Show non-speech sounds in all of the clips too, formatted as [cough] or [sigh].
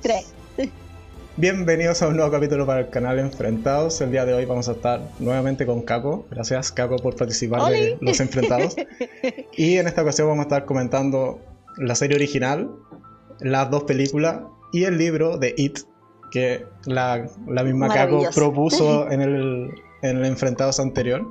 Tres. Bienvenidos a un nuevo capítulo para el canal Enfrentados. El día de hoy vamos a estar nuevamente con Caco. Gracias, Caco, por participar de los Enfrentados. [laughs] Y en esta ocasión vamos a estar comentando la serie original, las dos películas y el libro de It, que la, la misma Caco propuso [laughs] en el, en el Enfrentados anterior.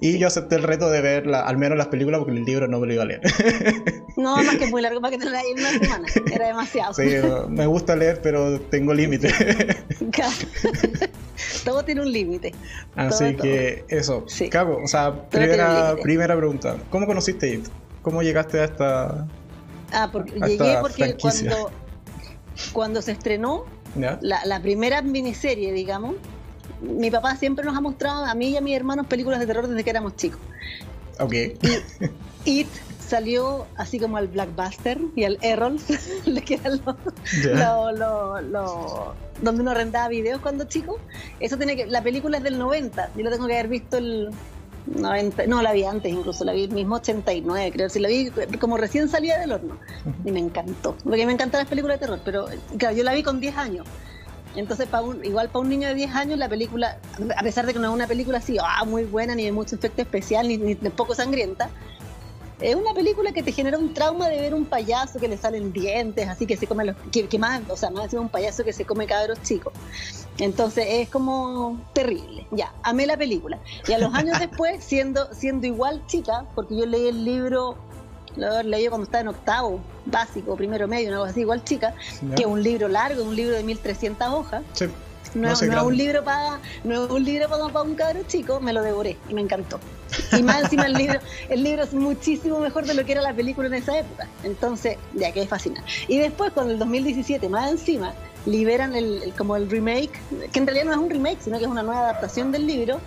Y yo acepté el reto de ver al menos las películas porque el libro no me lo iba a leer. [laughs] No, más que muy largo para que te lo en una semana. Era demasiado. Sí, me gusta leer, pero tengo límite. [laughs] [laughs] todo tiene un límite. Así que eso. Sí. o sea, primera, primera pregunta. ¿Cómo conociste IT? ¿Cómo llegaste a esta... Ah, porque llegué porque cuando, cuando se estrenó la, la primera miniserie, digamos, mi papá siempre nos ha mostrado a mí y a mis hermanos películas de terror desde que éramos chicos. Ok. Y It salió así como al Blackbuster y al Errol, [laughs] que eran donde uno rentaba videos cuando chico. Eso tiene que, la película es del 90, yo lo tengo que haber visto el 90, no la vi antes incluso, la vi el mismo 89, creo, si la vi como recién salía del horno y me encantó, porque me encantan las películas de terror, pero claro, yo la vi con 10 años entonces, igual para un niño de 10 años, la película, a pesar de que no es una película así, ah, muy buena, ni de mucho efecto especial, ni, ni de poco sangrienta, es una película que te genera un trauma de ver un payaso que le salen dientes, así que se come los. que, más, o sea, más un payaso que se come cabros chicos. Entonces es como terrible. Ya, amé la película. Y a los años [laughs] después, siendo, siendo igual chica, porque yo leí el libro lo haber leído cuando estaba en octavo, básico, primero medio, una cosa así, igual chica, que es un libro largo, un libro de 1300 hojas. Sí. No, es un libro para no es un libro para, un cabrón chico, me lo devoré y me encantó. Y más encima el libro, [laughs] el libro es muchísimo mejor de lo que era la película en esa época. Entonces, ya que es fascinante. Y después, con el 2017, más encima, liberan el, como el remake, que en realidad no es un remake, sino que es una nueva adaptación del libro,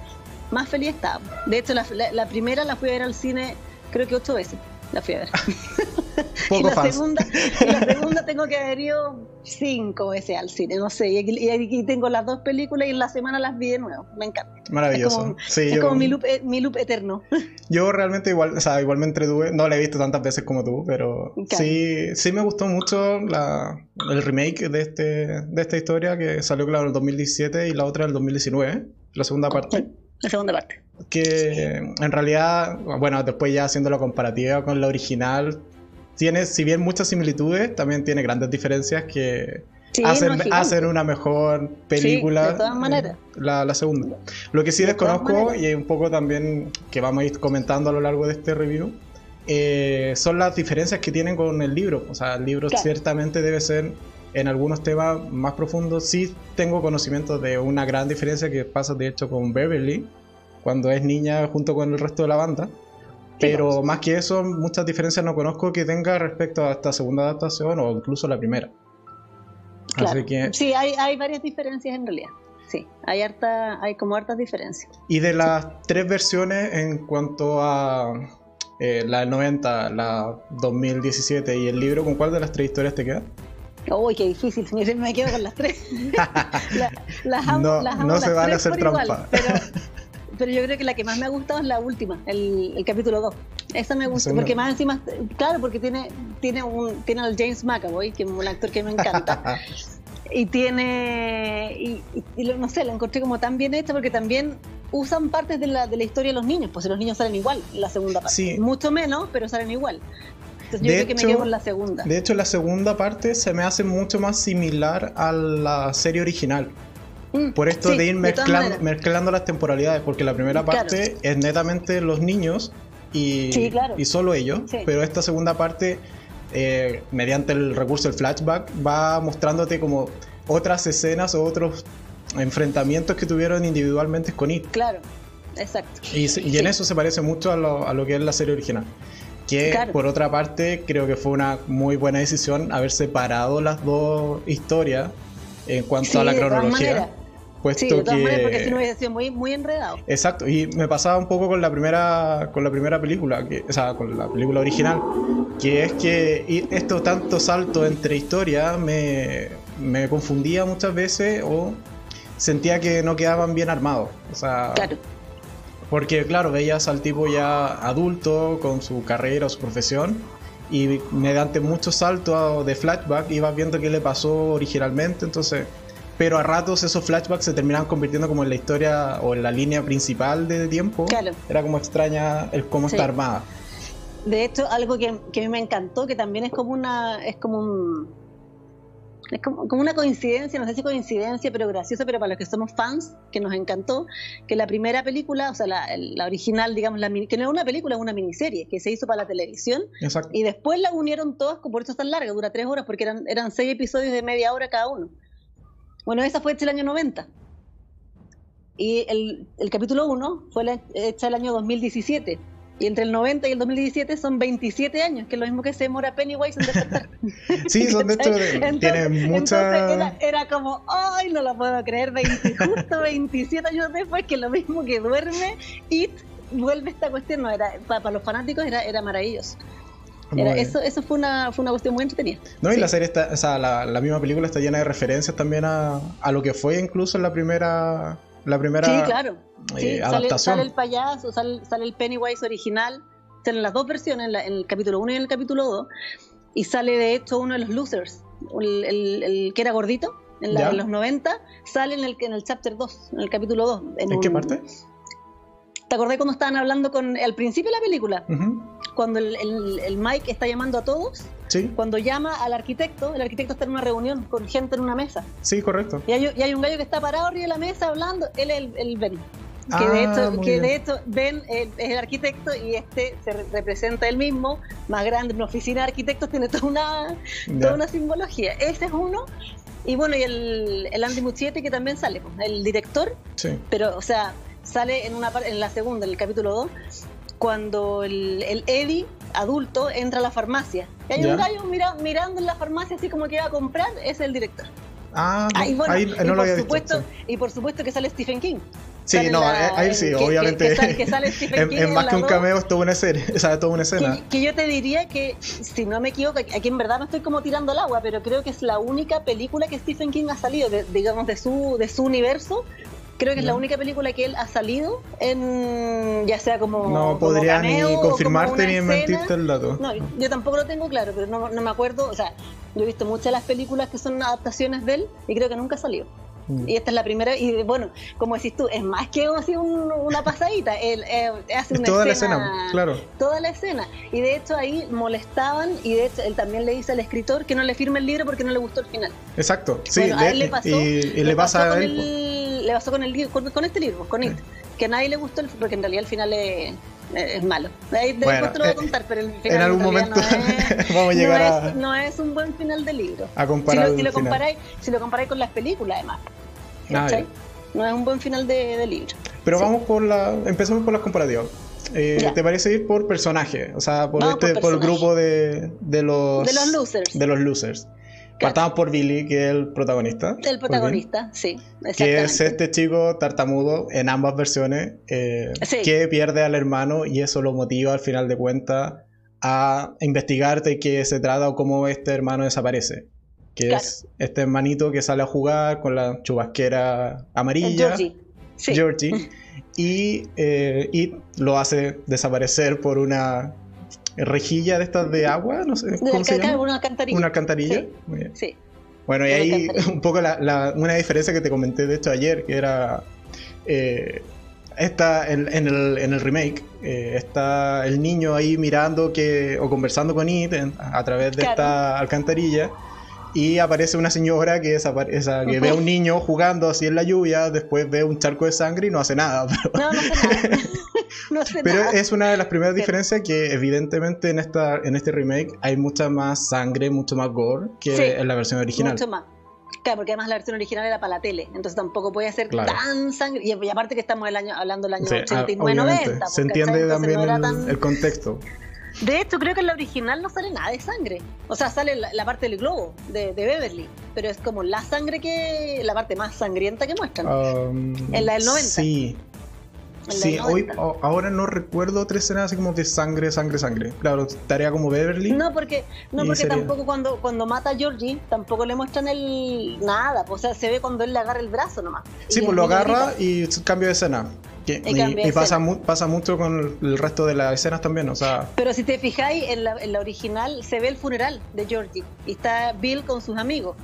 más feliz estaba. De hecho, la, la primera la fui a ver al cine creo que ocho veces la fui a ver. y, la segunda, la [laughs] segunda tengo que haber ido cinco veces al cine, no sé. Y aquí tengo las dos películas y en la semana las vi de nuevo. Me encanta. Maravilloso. Es como, mi, loop, eh, mi loop eterno. [laughs] Yo realmente igual, o sea, igual me entretuve. No la he visto tantas veces como tú, pero sí, sí me gustó mucho la, el remake de, este, de esta historia que salió, claro, en el 2017 y la otra en el 2019, la segunda parte. La segunda parte que en realidad, bueno, después ya haciendo la comparativa con la original, tiene, si bien muchas similitudes, también tiene grandes diferencias que hacen, una mejor película. de todas maneras. La, la, segunda. Lo que sí desconozco, y un poco también que vamos a ir comentando a lo largo de este review, eh, son las diferencias que tienen con el libro. O sea, el libro ciertamente debe ser en algunos temas más profundos. Sí tengo conocimiento de una gran diferencia que pasa de hecho con Beverly, cuando es niña junto con el resto de la banda. Pero más que eso, muchas diferencias no conozco que tenga respecto a esta segunda adaptación o incluso la primera. Así que... Sí, hay, hay varias diferencias en realidad. Sí, hay, harta, hay como hartas diferencias. Y de las tres versiones en cuanto a eh, la 90, la 2017 y el libro, ¿con cuál de las tres historias te queda? Uy, qué difícil, me quedo con las tres. [laughs] las no, no se van a hacer trampa pero yo creo que la que más me ha gustado es la última, el, capítulo 2. Esa me gusta, porque más encima, claro, porque tiene, tiene, un, tiene al James McAvoy, que es un actor que me encanta. [laughs] y tiene, y, no sé, la encontré como tan bien hecha porque también usan partes de la, de la historia de los niños, pues los niños salen igual en la segunda parte. Mucho menos, pero salen igual. Entonces yo creo que me quedo con la segunda. De hecho, la segunda parte se me hace mucho más similar a la serie original. Mm, Por esto de ir mezclando, las temporalidades, porque la primera parte es netamente los niños y, y solo ellos, pero esta segunda parte, eh, mediante el recurso del flashback, va mostrándote como otras escenas o otros enfrentamientos que tuvieron individualmente con It. Claro, exacto. Y, en eso se parece mucho a lo, a lo, que es la serie original. Que por otra parte, creo que fue una muy buena decisión haber separado las dos historias en cuanto a la cronología sí, de todas maneras, porque si no hubiese sido muy, muy enredado. Exacto, y me pasaba un poco con la primera, con la primera película, que, o sea, con la película original, que es que esto tanto salto entre historias me, me confundía muchas veces o sentía que no quedaban bien armados. O sea, claro. Porque, claro, veías al tipo ya adulto, con su carrera o su profesión, y mediante muchos saltos de flashback ibas viendo qué le pasó originalmente, entonces pero a ratos esos flashbacks se terminaban convirtiendo como en la historia o en la línea principal de tiempo. Era como extraña el cómo está armada. De hecho, algo que, que, a mí me encantó, que también es como una, es como un, es como, una coincidencia, no sé si coincidencia, pero graciosa, pero para los que somos fans, que nos encantó, que la primera película, o sea, la, original, digamos, la, que no es una película, es una miniserie, que se hizo para la televisión, y después la unieron todas, por eso es tan larga, dura tres horas, porque eran, eran seis episodios de media hora cada uno. Bueno, esa fue hecha el año 90. Y el, el capítulo 1 fue hecha el año 2017. Y entre el 90 y el 2017 son 27 años, que es lo mismo que se demora Pennywise en despertar. [laughs] sí, son de hecho, [laughs] tienen mucha... Era, como, ay, no lo puedo creer, justo 27 años después, que lo mismo que duerme, y vuelve esta cuestión, no, era, para, los fanáticos era, era maravilloso. Eso, eso fue una, fue una cuestión muy entretenida. No, y la serie está, o sea, la, la, misma película está llena de referencias también a, a lo que fue incluso en la primera la primera sí, claro. Eh, sale, el payaso, sale, el Pennywise original, salen las dos versiones, en, el capítulo 1 y en el capítulo 2, y sale de hecho uno de los losers, el, que era gordito, en, los 90, sale en el, en el chapter 2, en el capítulo 2. ¿En, qué parte? ¿Te acordé cuando estaban hablando con al principio de la película? Cuando el, el, Mike está llamando a todos. Sí. Cuando llama al arquitecto, el arquitecto está en una reunión con gente en una mesa. Sí, correcto. Y hay, y hay un gallo que está parado arriba de la mesa hablando. Él es el, el Ben. Que, de ah, hecho, que de hecho Ben es el arquitecto y este se representa él mismo, más grande, una oficina de arquitectos, tiene toda una, toda una simbología. Ese es uno. Y bueno, y el, el Andy Muschietti que también sale, pues, el director. Sí. Pero, o sea, sale en, una, en la segunda, en el capítulo 2, cuando el, el Eddie, adulto, entra a la farmacia. Y hay un gallo mirando en la farmacia así como que iba a comprar, es el director. Ah, ahí, no lo por había supuesto, visto, Y por supuesto que sale Stephen King. Sí, no, ahí sí, obviamente. Que, sale, [laughs] Stephen King en, más que un cameo es toda una serie, [laughs] o sea, toda una escena. Que, que, yo te diría que, si no me equivoco, aquí en verdad no estoy como tirando el agua, pero creo que es la única película que Stephen King ha salido, digamos, de su, de su universo, Creo que es la única película que él ha salido en, ya sea como. No podría ni confirmarte ni mentirte el dato. No, yo tampoco lo tengo claro, pero no, me acuerdo. O sea, yo he visto muchas de las películas que son adaptaciones de él y creo que nunca salió. Mm. Y esta es la primera, y bueno, como decís tú, es más que así una pasadita. Él, eh, hace una toda la escena, claro. Toda la escena. Y de hecho ahí molestaban, y de hecho él también le dice al escritor que no le firme el libro porque no le gustó el final. Exacto, sí, le, pasó, y, le, pasa a él le pasó con el con, este libro, con It, que a nadie le gustó, porque en realidad el final es, es malo. Ahí después te lo voy a eh, contar, pero el final en algún momento no es, [laughs] vamos a llegar no Es, no es un buen final del libro. A comparar si lo, si lo comparáis, si lo comparáis con las películas, además. Ah, no es un buen final de, de libro. Pero vamos por la. Empezamos por las comparativas. Eh, ¿Te parece ir por personaje? O sea, por, este, por, por el grupo de, de, los. De los losers. De los losers. Partamos por Billy, que es el protagonista. El protagonista, sí. Que es este chico tartamudo en ambas versiones, eh, que pierde al hermano y eso lo motiva al final de cuentas a investigarte qué se trata o cómo este hermano desaparece. Que es este hermanito que sale a jugar con la chubasquera amarilla. Georgie. Georgie. [laughs] y, eh, y lo hace desaparecer por una rejilla de estas de agua, no sé. ¿cómo se llama? Una alcantarilla. Una alcantarilla. Sí. Bueno, y ahí [laughs] un poco la, una diferencia que te comenté de hecho ayer, que era. Eh, está en, el, en, el, remake, eh, está el niño ahí mirando que, o conversando con It a través de esta alcantarilla y aparece una señora que, que ve a un [laughs] niño jugando así en la lluvia, después ve un charco de sangre y no hace nada. [laughs] No, no hace nada. [laughs] pero es una de las primeras diferencias que evidentemente en, esta, en este remake hay mucha más sangre, mucho más gore que en la versión original. Mucho más. Claro, porque además la versión original era para la tele, entonces tampoco puede ser tan sangre. Y, aparte que estamos el año, hablando del año 89-90. Se entiende también el, contexto. De hecho, creo que en la original no sale nada de sangre. O sea, sale la, parte del globo de, Beverly, pero es como la sangre que. la parte más sangrienta que muestran. Um, en la del 90. Sí. Sí, hoy, ahora no recuerdo otra escena así como de sangre, sangre, sangre. Claro, tarea como Beverly. No, porque, no porque tampoco cuando, cuando mata a Georgie, tampoco le muestran el nada. O sea, se ve cuando él le agarra el brazo nomás. Sí, pues lo agarra y cambio de escena. y, pasa, pasa mucho con el resto de las escenas también, o sea... Pero si te fijáis, en la, en la original se ve el funeral de Georgie y está Bill con sus amigos.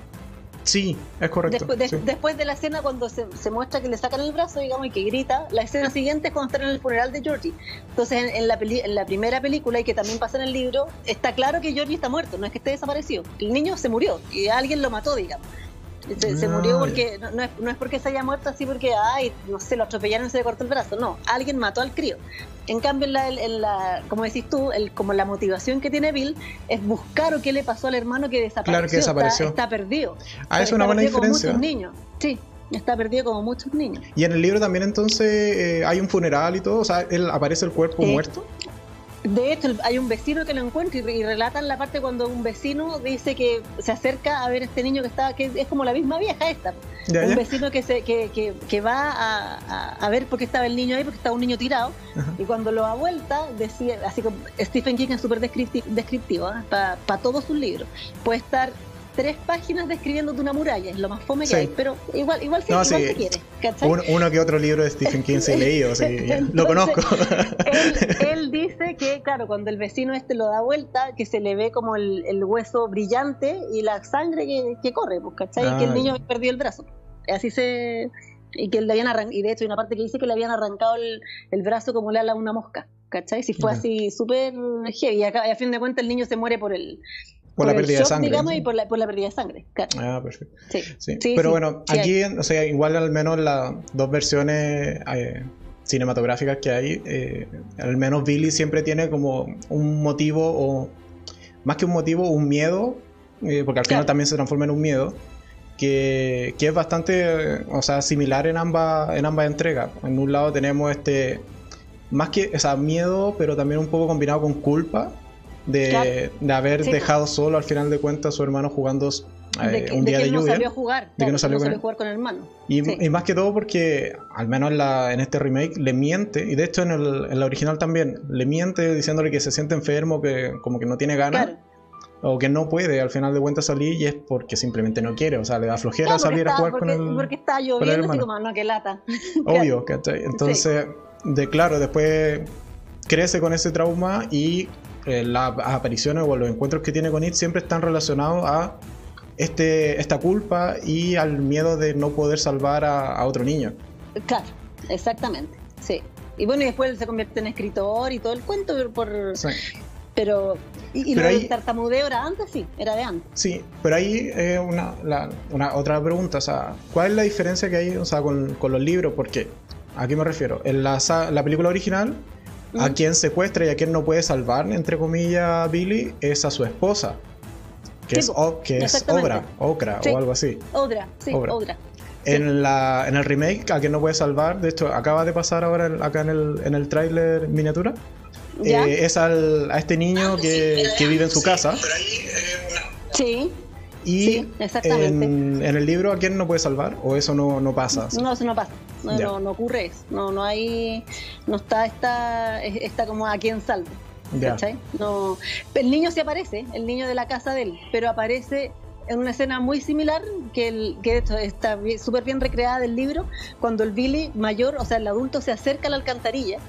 Sí, es correcto. Después de, la escena cuando se, muestra que le sacan el brazo, digamos, y que grita, la escena siguiente es cuando están en el funeral de Georgie. Entonces, en, la, en la primera película, y que también pasa en el libro, está claro que Georgie está muerto, no es que esté desaparecido. El niño se murió y alguien lo mató, digamos. Se, murió porque no, es, no, es, porque se haya muerto así porque, ay, no sé, lo atropellaron y se le cortó el brazo. No, alguien mató al crío. En cambio, en la, como decís tú, el, como la motivación que tiene Bill es buscar o qué le pasó al hermano que desapareció. Claro que desapareció. Está, perdido. Ah, es una buena diferencia. Como muchos niños. Sí. Está perdido como muchos niños. Y en el libro también entonces eh, hay un funeral y todo, o sea, él aparece el cuerpo muerto. De hecho, hay un vecino que lo encuentra y, relatan la parte cuando un vecino dice que se acerca a ver a este niño que está, que es como la misma vieja esta. un vecino que, se, que, que, va a, a, ver por qué estaba el niño ahí, porque estaba un niño tirado. Y cuando lo da vuelta, decía, así como Stephen King es súper descriptivo, ¿eh? para todos sus libros. Puede estar tres páginas describiéndote una muralla, es lo más fome que hay, pero igual, igual, sí, igual se quiere. uno que otro libro de Stephen King se leído, lo conozco. Él, dice que, claro, cuando el vecino este lo da vuelta, que se le ve como el, hueso brillante y la sangre que, corre, pues, ¿cachai? y que el ah, niño perdió el brazo. Así se. Y que le habían arrancado, y de hecho hay una parte que dice que le habían arrancado el, brazo como le ala a una mosca, ¿cachai? Si fue así súper heavy. Y a fin de cuentas el niño se muere por el, por, la pérdida de sangre. Digamos, y por la, por la, pérdida de sangre. Ah, perfecto. Sí. Pero bueno, aquí, o sea, igual al menos las dos versiones eh, cinematográficas que hay, eh, al menos Billy siempre tiene como un motivo, o más que un motivo, un miedo, eh, porque al final también se transforma en un miedo. Que, que, es bastante o sea, similar en ambas, en ambas entregas. En un lado tenemos este, más que, o sea, miedo, pero también un poco combinado con culpa, de, haber dejado solo al final de cuentas a su hermano jugando eh, un día de, lluvia. No salió a jugar, de que no salió, a jugar con el hermano. Y, más que todo porque, al menos en, la, en este remake, le miente, y de hecho en, el, en, la original también, le miente diciéndole que se siente enfermo, que como que no tiene ganas. O que no puede al final de cuentas salir y es porque simplemente no quiere, o sea, le da flojera salir a jugar con el. Porque está lloviendo, así como, no, que lata. [laughs] Obvio, ¿cachai? Entonces, de claro, después crece con ese trauma y eh, las apariciones o los encuentros que tiene con It siempre están relacionados a este, esta culpa y al miedo de no poder salvar a, otro niño. Claro, exactamente, sí. Y bueno, y después él se convierte en escritor y todo el cuento por... Pero, y, lo del tartamudeo era antes, sí, era de antes. Sí, pero ahí eh, una, una, otra pregunta, o sea, ¿cuál es la diferencia que hay o sea, con, con los libros? Porque, ¿a qué me refiero? En la, la película original a quien secuestra y a quien no puede salvar, entre comillas, Billy, es a su esposa. Que es, que es Obra, Okra o algo así. Obra, sí, Obra. En, la, en el remake, a quien no puede salvar, de hecho, acaba de pasar ahora acá en el, en el tráiler miniatura. Eh, es al, a este niño ah, que, que, vive en su casa. Sí. Y En, el libro, ¿a quién no puede salvar? ¿O eso no, no pasa? No, eso no pasa. No, no, ocurre eso. No, no hay. No está esta, está como a quién salve. No, el niño sí aparece, el niño de la casa de él, pero aparece en una escena muy similar que, el, que está súper bien recreada del libro, cuando el Billy mayor, o sea, el adulto se acerca a la alcantarilla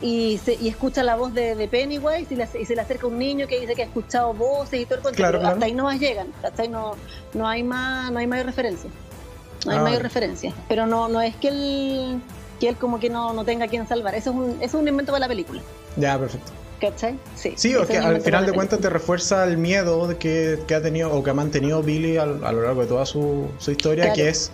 y, se, y escucha la voz de, Pennywise y, se le acerca un niño que dice que ha escuchado voces y todo el cuento, hasta ahí no más llegan, hasta ahí no, no hay más, no hay mayor referencia. No hay ah, mayor referencia. Pero no, no es que él, que él como que no, no tenga quien salvar. Eso es un, eso es un invento para la película. Ya, perfecto. ¿Cachai? Sí. Sí, o que al final de cuentas te refuerza el miedo que, que, ha tenido o que ha mantenido Billy a, lo largo de toda su, su historia, que es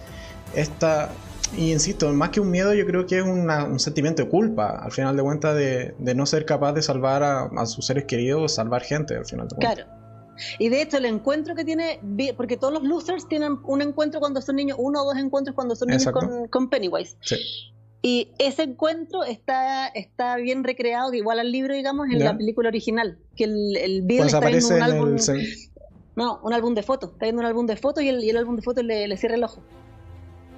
esta. Y insisto, más que un miedo, yo creo que es un sentimiento de culpa, al final de cuentas, de, de no ser capaz de salvar a, a, sus seres queridos, salvar gente, al final de cuentas. Claro. Y de hecho, el encuentro que tiene, porque todos los losers tienen un encuentro cuando son niños, uno o dos encuentros cuando son niños con, con, Pennywise. Sí. Y ese encuentro está, está bien recreado, igual al libro, digamos, en la película original. Que el, el Bill pues está viendo un álbum. No, un álbum de fotos. Está viendo un álbum de fotos y el, y el álbum de fotos le, le cierra el ojo.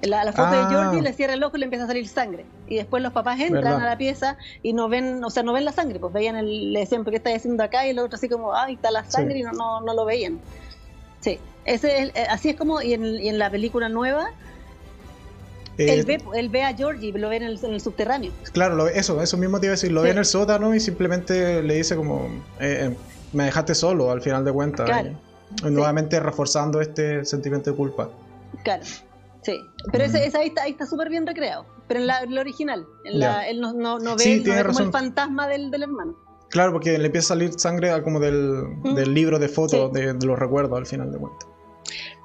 La, la foto de ah. Georgie le cierra el ojo y le empieza a salir sangre. Y después los papás entran a la pieza y no ven, o sea, no ven la sangre, pues veían el, le decían, ¿qué estáis haciendo acá? Y el otro así como, ah, está la sangre y no, no, no, lo veían. Sí, ese es, eh, así es como, y en, y en la película nueva, él, ve, él, ve, a Georgie, lo ve en el, en el subterráneo. Claro, eso, eso mismo te iba a decir, lo ve en el sótano y simplemente le dice como, me dejaste solo al final de cuentas. Claro. nuevamente reforzando este sentimiento de culpa. Claro. Sí, pero ese, esa ahí está súper bien recreado. Pero en la, original, en la, él no, no, no ve, como el fantasma del, del, hermano. Claro, porque le empieza a salir sangre como del, del libro de fotos de, de, los recuerdos al final de cuentas.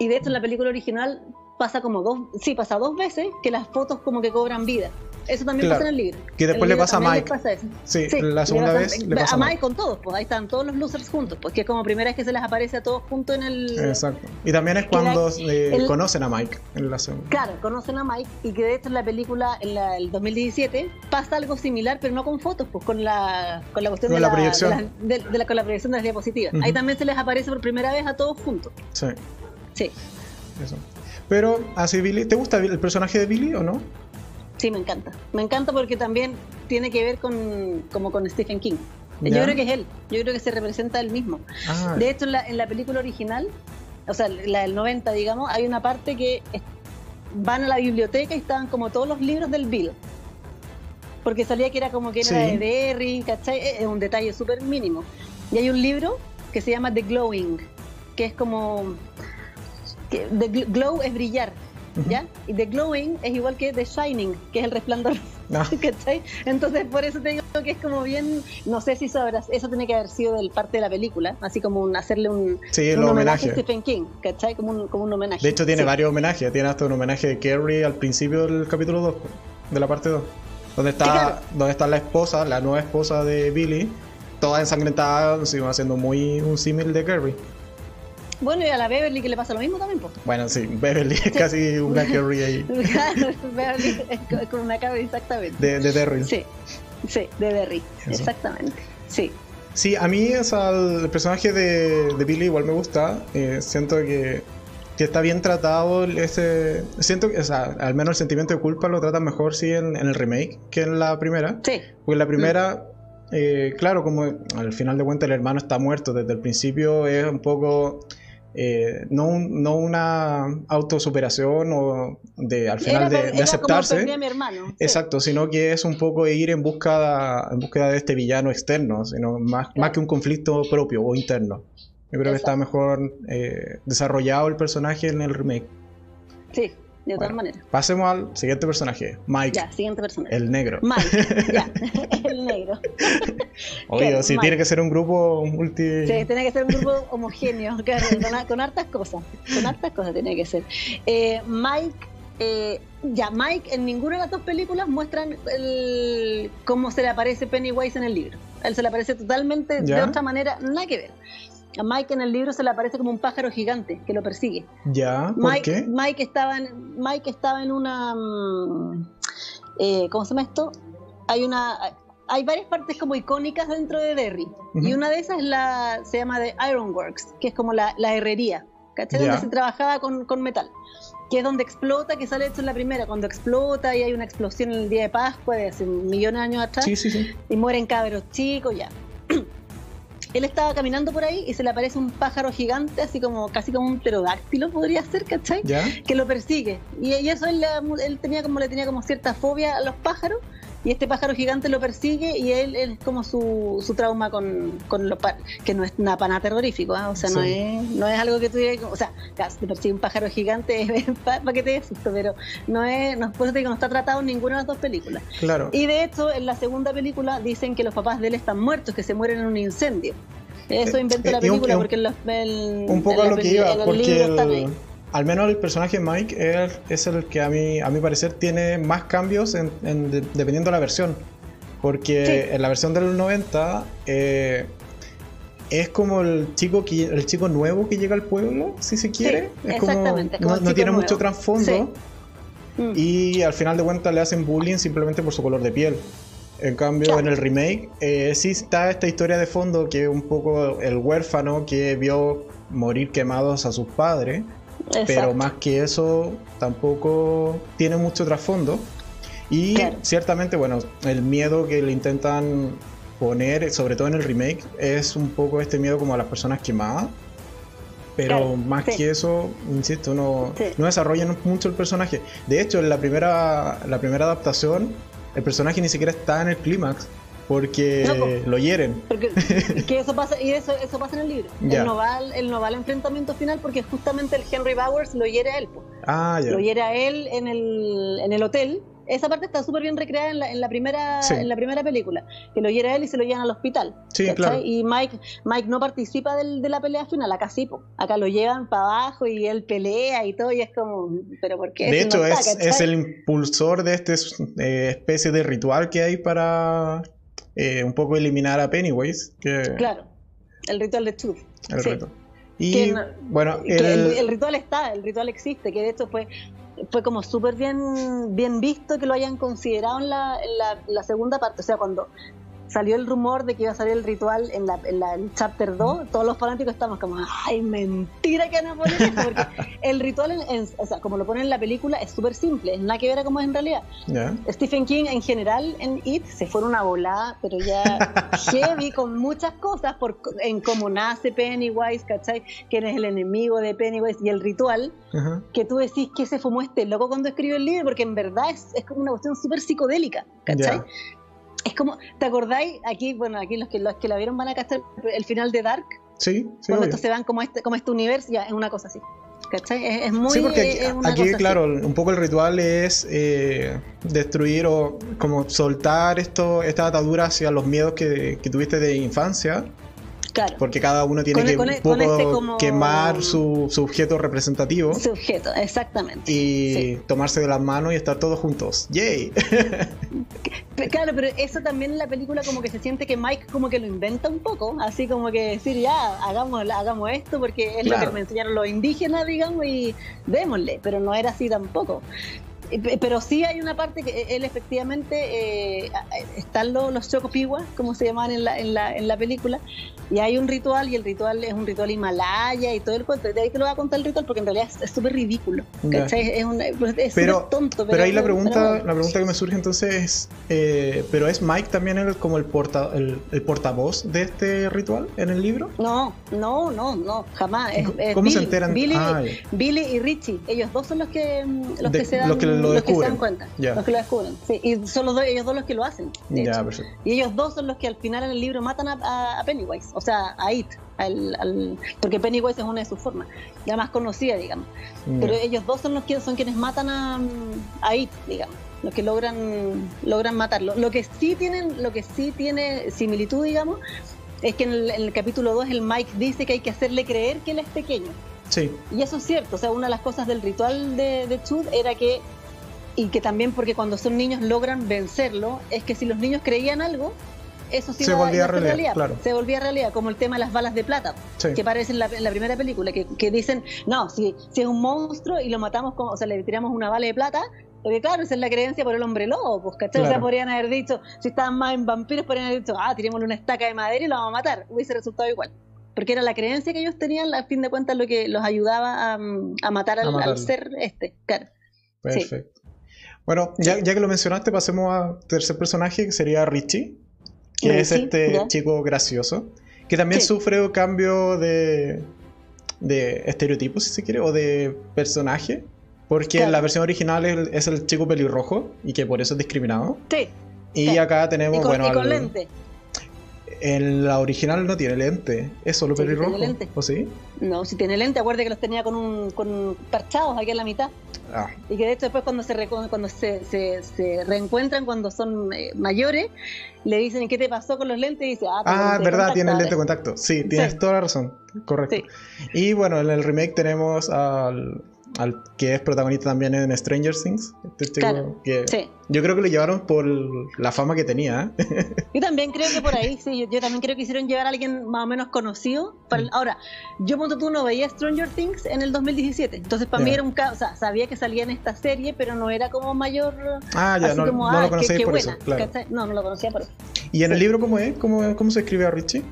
Y de hecho en la película original pasa como dos, sí, pasa dos veces que las fotos como que cobran vida. Eso también pasa en el libro. Que después le pasa a Mike. Sí, la segunda vez le pasa a Mike. con todos, pues ahí están todos los losers juntos, pues que es como primera vez que se les aparece a todos juntos en el. Exacto. Y también es cuando eh, conocen a Mike en la segunda. Claro, conocen a Mike y que de hecho en la película, en la, el 2017, pasa algo similar, pero no con fotos, pues con la, con la cuestión de, la, proyección. De la, con la proyección de las diapositivas. Ahí también se les aparece por primera vez a todos juntos. Sí. Sí. Eso. Pero así Billy, ¿te gusta el personaje de Billy o no? Sí, me encanta. Me encanta porque también tiene que ver con, como con Stephen King. Yo creo que es él, yo creo que se representa él mismo. Ah. De hecho, en la, película original, o sea, la del 90, digamos, hay una parte que van a la biblioteca y estaban como todos los libros del Bill. Porque salía que era como que era de Derry, ¿cachai? Es un detalle súper mínimo. Y hay un libro que se llama The Glowing, que es como... Que The Glow es brillar. ¿ya? Y The Glowing es igual que The Shining, que es el resplandor. Ah. [laughs] Entonces, por eso te digo que es como bien, no sé si sabrás, eso tiene que haber sido del parte de la película, así como un, hacerle un, homenaje a Stephen King, ¿cachai? Como un, como un homenaje. De hecho, tiene varios homenajes, tiene hasta un homenaje de Carrie al principio del capítulo 2, de la parte 2, donde está, donde está la esposa, la nueva esposa de Billy, toda ensangrentada, haciendo muy un símil de Carrie. Bueno, y a la Beverly que le pasa lo mismo también, pues. Bueno, sí, Beverly es casi una Carrie ahí. [laughs] Beverly es con una Carrie, exactamente. De, de Derry. Sí, sí, de Derry, exactamente. Sí. Sí, a mí o sea, el personaje de, de, Billy igual me gusta. Eh, siento que, que, está bien tratado. Ese, siento que, o sea, al menos el sentimiento de culpa lo tratan mejor sí en, en el remake que en la primera. Sí. Porque en la primera, eh, claro, como al final de cuentas el hermano está muerto desde el principio, es un poco eh, no, no una autosuperación o de al final de, aceptarse. Exacto, sino que es un poco ir en busca, en búsqueda de este villano externo, sino más, más que un conflicto propio o interno. Yo creo que está mejor eh, desarrollado el personaje en el remake. Sí, de todas maneras. Pasemos al siguiente personaje, Mike. Ya, siguiente personaje. El negro. Mike, ya, [laughs] [laughs] el negro. Obvio, sí, tiene que ser un grupo multi... Sí, tiene que ser un grupo homogéneo, [laughs] con, hartas cosas. Con hartas cosas tiene que ser. Eh, Mike, eh, ya, Mike en ninguna de las dos películas muestran el, cómo se le aparece Pennywise en el libro. Él se le aparece totalmente de otra manera, nada que ver. A Mike en el libro se le aparece como un pájaro gigante que lo persigue. Ya, ¿por Mike, qué? Mike estaba en, Mike estaba en una... Mm, eh, ¿Cómo se llama esto? Hay una... Hay varias partes como icónicas dentro de Derry. Y una de esas es la, se llama de Ironworks, que es como la, herrería. ¿Cachai? Donde se trabajaba con, con metal que es donde explota, que sale esto en la primera, cuando explota y hay una explosión en el día de Pascua de hace millones de años atrás, sí, sí, sí. y mueren cabros chicos, ya. Él estaba caminando por ahí y se le aparece un pájaro gigante, así como casi como un pterodáctilo podría ser, ¿cachai? Que lo persigue. Y, eso él, él, tenía como le tenía como cierta fobia a los pájaros y este pájaro gigante lo persigue y él, es como su, su trauma con, con los que no es nada para nada terrorífico, ¿ah? o sea, no, es, no es algo que tú digas, o sea, te persigue un pájaro gigante [laughs] para que te dé susto, pero no es, no, por eso digo, no está tratado en ninguna de las dos películas. Claro. Y de hecho, en la segunda película dicen que los papás de él están muertos, que se mueren en un incendio. Eso inventa la película porque en los, un poco lo que iba, porque al menos el personaje Mike es, el que a mí, a mi parecer tiene más cambios en, dependiendo de la versión. Porque en la versión del 90 eh, es como el chico que, el chico nuevo que llega al pueblo, si se quiere. es como, no, tiene mucho trasfondo. Mm. Y al final de cuentas le hacen bullying simplemente por su color de piel. En cambio, en el remake eh, sí está esta historia de fondo que es un poco el huérfano que vio morir quemados a sus padres pero más que eso tampoco tiene mucho trasfondo. Y ciertamente, bueno, el miedo que le intentan poner, sobre todo en el remake, es un poco este miedo como a las personas quemadas. Pero más que eso, insisto, no, no desarrollan mucho el personaje. De hecho, en la primera, la primera adaptación, el personaje ni siquiera está en el clímax porque lo hieren. Porque, [laughs] que eso pasa, y eso, eso pasa en el libro. Él no, va al, no va al enfrentamiento final porque justamente el Henry Bowers lo hiere a él. Ah, lo hiere a él en el, en el hotel. Esa parte está súper bien recreada en la, en la primera en la primera película que lo hiera él y se lo llevan al hospital sí, claro. y Mike Mike no participa de la pelea final acá sí acá lo llevan para abajo y él pelea y todo y es como pero por qué de hecho es, es, el impulsor de esta eh, especie de ritual que hay para eh, un poco eliminar a Pennywise que... claro el ritual de Truth el ritual y bueno el... el, ritual está el ritual existe que de hecho fue fue como súper bien, bien visto que lo hayan considerado en la, la, segunda parte. O sea, cuando salió el rumor de que iba a salir el ritual en la, en la chapter 2, todos los fanáticos estamos como, ay, mentira que no ponen esto, porque [laughs] el ritual, o sea, como lo ponen en la película, es súper simple, es nada que ver a cómo es en realidad. Stephen King en general en It se fue una volada, pero ya [laughs] heavy con muchas cosas, por, en cómo nace Pennywise, ¿cachai? Quién es el enemigo de Pennywise y el ritual, que tú decís que se fumó este loco cuando escribió el libro, porque en verdad es, es como una cuestión súper psicodélica, ¿cachai? Es como, ¿te acordáis? Aquí, bueno, aquí los que, los que la vieron van a castar el final de Dark. Sí, sí. Cuando estos se van como este, como este universo, ya es una cosa así. ¿Cachai? Es, muy. Sí, porque aquí, claro, un poco el ritual es eh, destruir o como soltar esto, esta atadura hacia los miedos que, que tuviste de infancia porque cada uno tiene que un poco este quemar su, su, objeto representativo. Su objeto, exactamente. Y tomarse de las manos y estar todos juntos. ¡Yay! claro, pero eso también en la película como que se siente que Mike como que lo inventa un poco, así como que decir, ya, hagamos, hagamos esto porque es lo que me enseñaron los indígenas, digamos, y démosle, pero no era así tampoco. Pero sí hay una parte que él efectivamente, eh, están los, los chocopiwas, como se llaman en la, en, la, en la película, y hay un ritual y el ritual es un ritual himalaya y todo el cuento. De ahí te lo voy a contar el ritual porque en realidad es súper ridículo. Es, un, es pero, tonto. Pero, ahí la pregunta, la pregunta que me surge entonces es, eh, ¿pero es Mike también el, como el, porta, el, portavoz de este ritual en el libro? No, no, no, no, jamás. ¿Cómo se enteran? Billy, ah, Billy, y Richie, ellos dos son los que, los que se dan lo los que se dan cuenta, los que lo descubren. Sí, y son los dos, ellos dos los que lo hacen. Ya, y ellos dos son los que al final en el libro matan a, Pennywise, o sea, a It, al, porque Pennywise es una de sus formas, ya más conocida, digamos. Pero ellos dos son los que son quienes matan a, a It, digamos los que logran logran matarlo. Lo que sí tienen, lo que sí tiene similitud, digamos, es que en el, capítulo 2 el Mike dice que hay que hacerle creer que él es pequeño. Sí. Y eso es cierto, o sea, una de las cosas del ritual de, de Chud era que y que también porque cuando son niños logran vencerlo, es que si los niños creían algo, eso sí se volvía realidad, claro. se volvía realidad, como el tema de las balas de plata, que aparece en la, primera película, que, que, dicen, no, si, si es un monstruo y lo matamos, como, o sea, le tiramos una bala de plata, porque claro, esa es la creencia por el hombre lobo, pues, ¿cachai? O sea, podrían haber dicho, si estaban más en vampiros, podrían haber dicho, ah, tirémosle una estaca de madera y lo vamos a matar, hubiese resultado igual. Porque era la creencia que ellos tenían, a fin de cuentas, lo que los ayudaba a, a matar al, al, ser este, claro. Perfecto. Bueno, ya, ya, que lo mencionaste, pasemos al tercer personaje, que sería Richie, que es este chico gracioso, que también sufre un cambio de, de estereotipo, si se quiere, o de personaje, porque en la versión original es el chico pelirrojo y que por eso es discriminado. Sí. Y acá tenemos, y con, bueno... Y con lente. En la original no tiene lente, es solo pelirrojo. lente. ¿O sí? No, si tiene lente, acuérdate que los tenía con un con parchados aquí en la mitad. Ah. Y que de hecho después cuando se cuando se, se, reencuentran cuando son eh, mayores, le dicen ¿qué te pasó con los lentes? Y dice, ah, ah verdad, tiene el lente de contacto. Sí, tienes toda la razón. Correcto. Y bueno, en el remake tenemos al, al que es protagonista también en Stranger Things. Este que Yo creo que lo llevaron por la fama que tenía. ¿eh? [laughs] yo también creo que por ahí, sí. Yo, también creo que hicieron llevar a alguien más o menos conocido. Para ahora, yo punto tú no veía Stranger Things en el 2017. Entonces para mí era un caso, o sea, sabía que salía en esta serie, pero no era como mayor. Ah, ya, no, como, no lo conocía por eso. No, no lo conocía por eso. ¿Y en el libro cómo es? ¿Cómo, cómo se escribe a Richie?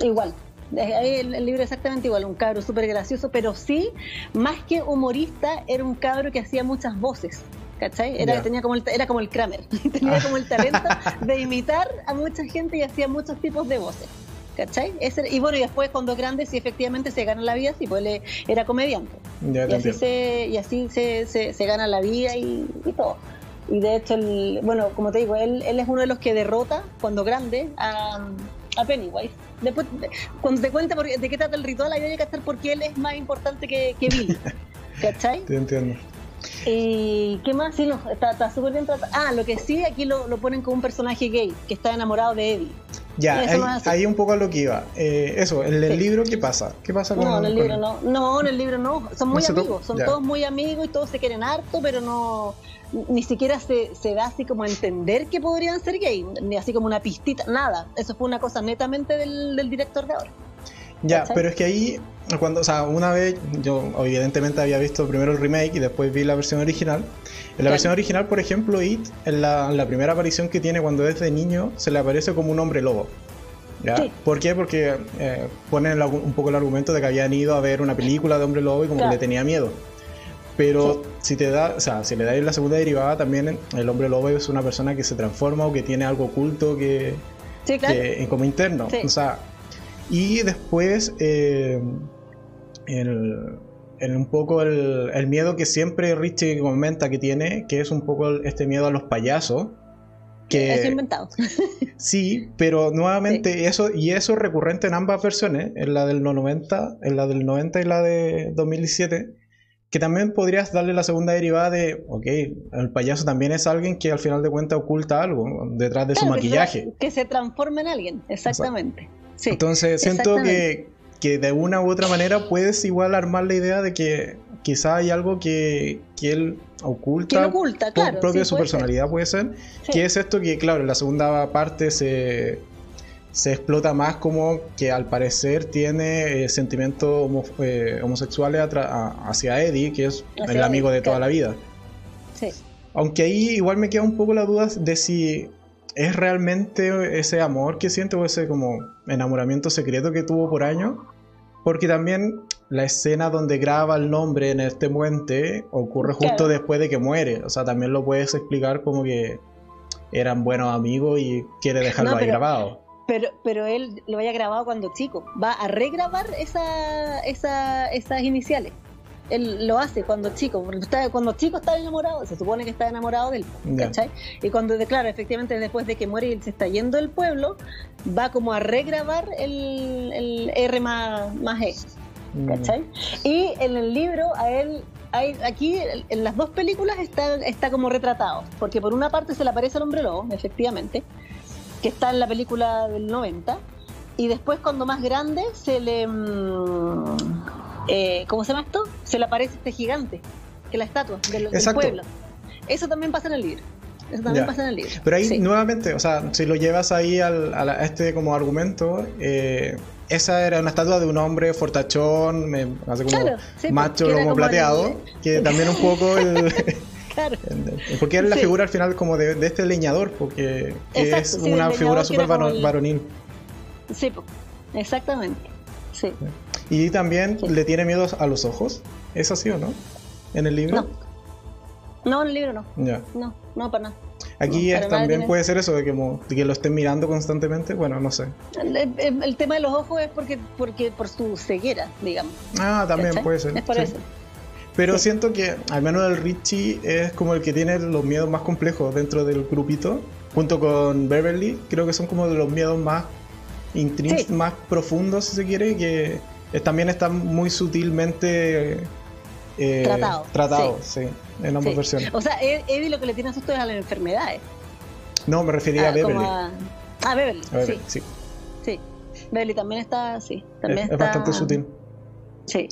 Igual, el, el, libro exactamente igual, un cabro súper gracioso, pero sí, más que humorista, era un cabro que hacía muchas voces. ¿Cachai? Era, tenía como el, era como el Kramer, [laughs] tenía como el talento [laughs] de imitar a mucha gente y hacía muchos tipos de voces. ¿cachai? y bueno, y después cuando grande, sí efectivamente se gana la vida, sí, pues él era comediante. y, así se, y así se, se, gana la vida y, todo. Y de hecho, el, bueno, como te digo, él, él es uno de los que derrota cuando grande a, a Pennywise. Después, cuando te cuente de qué trata el ritual, ahí hay que estar porque él es más importante que, que Bill. [laughs] ¿Cachai? Te entiendo. ¿Y qué más? Sí, no, está súper bien tratado. Ah, lo que sí, aquí lo, lo, ponen como un personaje gay, que está enamorado de Eddie. Ya, ahí, un poco a lo que iba. Eh, eso, en el libro, ¿qué pasa? ¿Qué pasa con No, en el libro no. No, en el libro no. Son muy amigos, son todos muy amigos y todos se quieren harto, pero no. Ni siquiera se, se da así como a entender que podrían ser gay, ni así como una pistita, nada. Eso fue una cosa netamente del, del director de ahora. Ya, pero es que ahí, cuando, o sea, una vez yo evidentemente había visto primero el remake y después vi la versión original. En la versión original, por ejemplo, It, en la, primera aparición que tiene cuando es de niño, se le aparece como un hombre lobo. ¿Ya? ¿Por qué? Porque eh, ponen un poco el argumento de que habían ido a ver una película de hombre lobo y como que le tenía miedo. Pero si te da, o sea, si le dais la segunda derivada, también el hombre lobo es una persona que se transforma o que tiene algo oculto que, que como interno. O sea, y después, eh, el, un poco el, miedo que siempre Richie comenta que tiene, que es un poco este miedo a los payasos. Que, es inventado. [laughs] sí, pero nuevamente eso, y eso es recurrente en ambas versiones, en la del 90, en la del 90 y la de 2017 que también podrías darle la segunda derivada de, ok, el payaso también es alguien que al final de cuentas oculta algo detrás de su maquillaje. Que se, transforma en alguien, exactamente. Entonces siento que, de una u otra manera puedes igual armar la idea de que quizá hay algo que, él oculta, oculta claro, propio de su personalidad puede ser, que es esto que claro, en la segunda parte se, se explota más como que al parecer tiene eh, sentimientos eh, homosexuales hacia Eddie, que es el amigo de toda la vida. Sí. Aunque ahí igual me queda un poco la duda de si es realmente ese amor que siente o ese como enamoramiento secreto que tuvo por años. Porque también la escena donde graba el nombre en este puente ocurre justo después de que muere. O sea, también lo puedes explicar como que eran buenos amigos y quiere dejarlo ahí grabado. Pero, pero él lo haya grabado cuando chico. Va a regrabar esa, esa, esas iniciales él lo hace cuando chico, porque cuando chico está enamorado, se supone que está enamorado de él, ¿cachai? Y cuando, claro, efectivamente después de que muere y él se está yendo del pueblo, va como a regrabar el, el R más, más E, mm. ¿cachai? Y en el libro a él hay, aquí en las dos películas está, está como retratado, porque por una parte se le aparece al hombre lobo, efectivamente, que está en la película del 90, y después cuando más grande se le... Mm, eh, ¿cómo se llama esto? Se le aparece este gigante, que es la estatua del, pueblo. Eso también pasa en el libro. Eso también pasa en el libro. Pero ahí nuevamente, o sea, si lo llevas ahí al, a, este como argumento, eh, esa era una estatua de un hombre fortachón, me, hace como macho lomo plateado, que también un poco el, [laughs] Claro. [laughs] Porque es la figura al final como de, este leñador, porque es una figura súper varonil. Sí, exactamente. Sí. Y también le tiene miedo a los ojos. ¿Es así o no? ¿En el libro? No. No, en el libro no. No, no, para nada. Aquí también puede ser eso, de que, lo estén mirando constantemente. Bueno, no sé. El, tema de los ojos es porque, porque por su ceguera, digamos. Ah, también puede ser. Es por eso. Pero siento que al menos el Richie es como el que tiene los miedos más complejos dentro del grupito. Junto con Beverly, creo que son como de los miedos más más profundos, si se quiere, que también está muy sutilmente eh, tratado. Tratado, sí. en ambas versiones. O sea, Eddie lo que le tiene asusto es a las enfermedades. No, me refería a ah, Beverly. Ah, Beverly, sí. sí. Beverly también está, sí. También es, bastante sutil. Sí,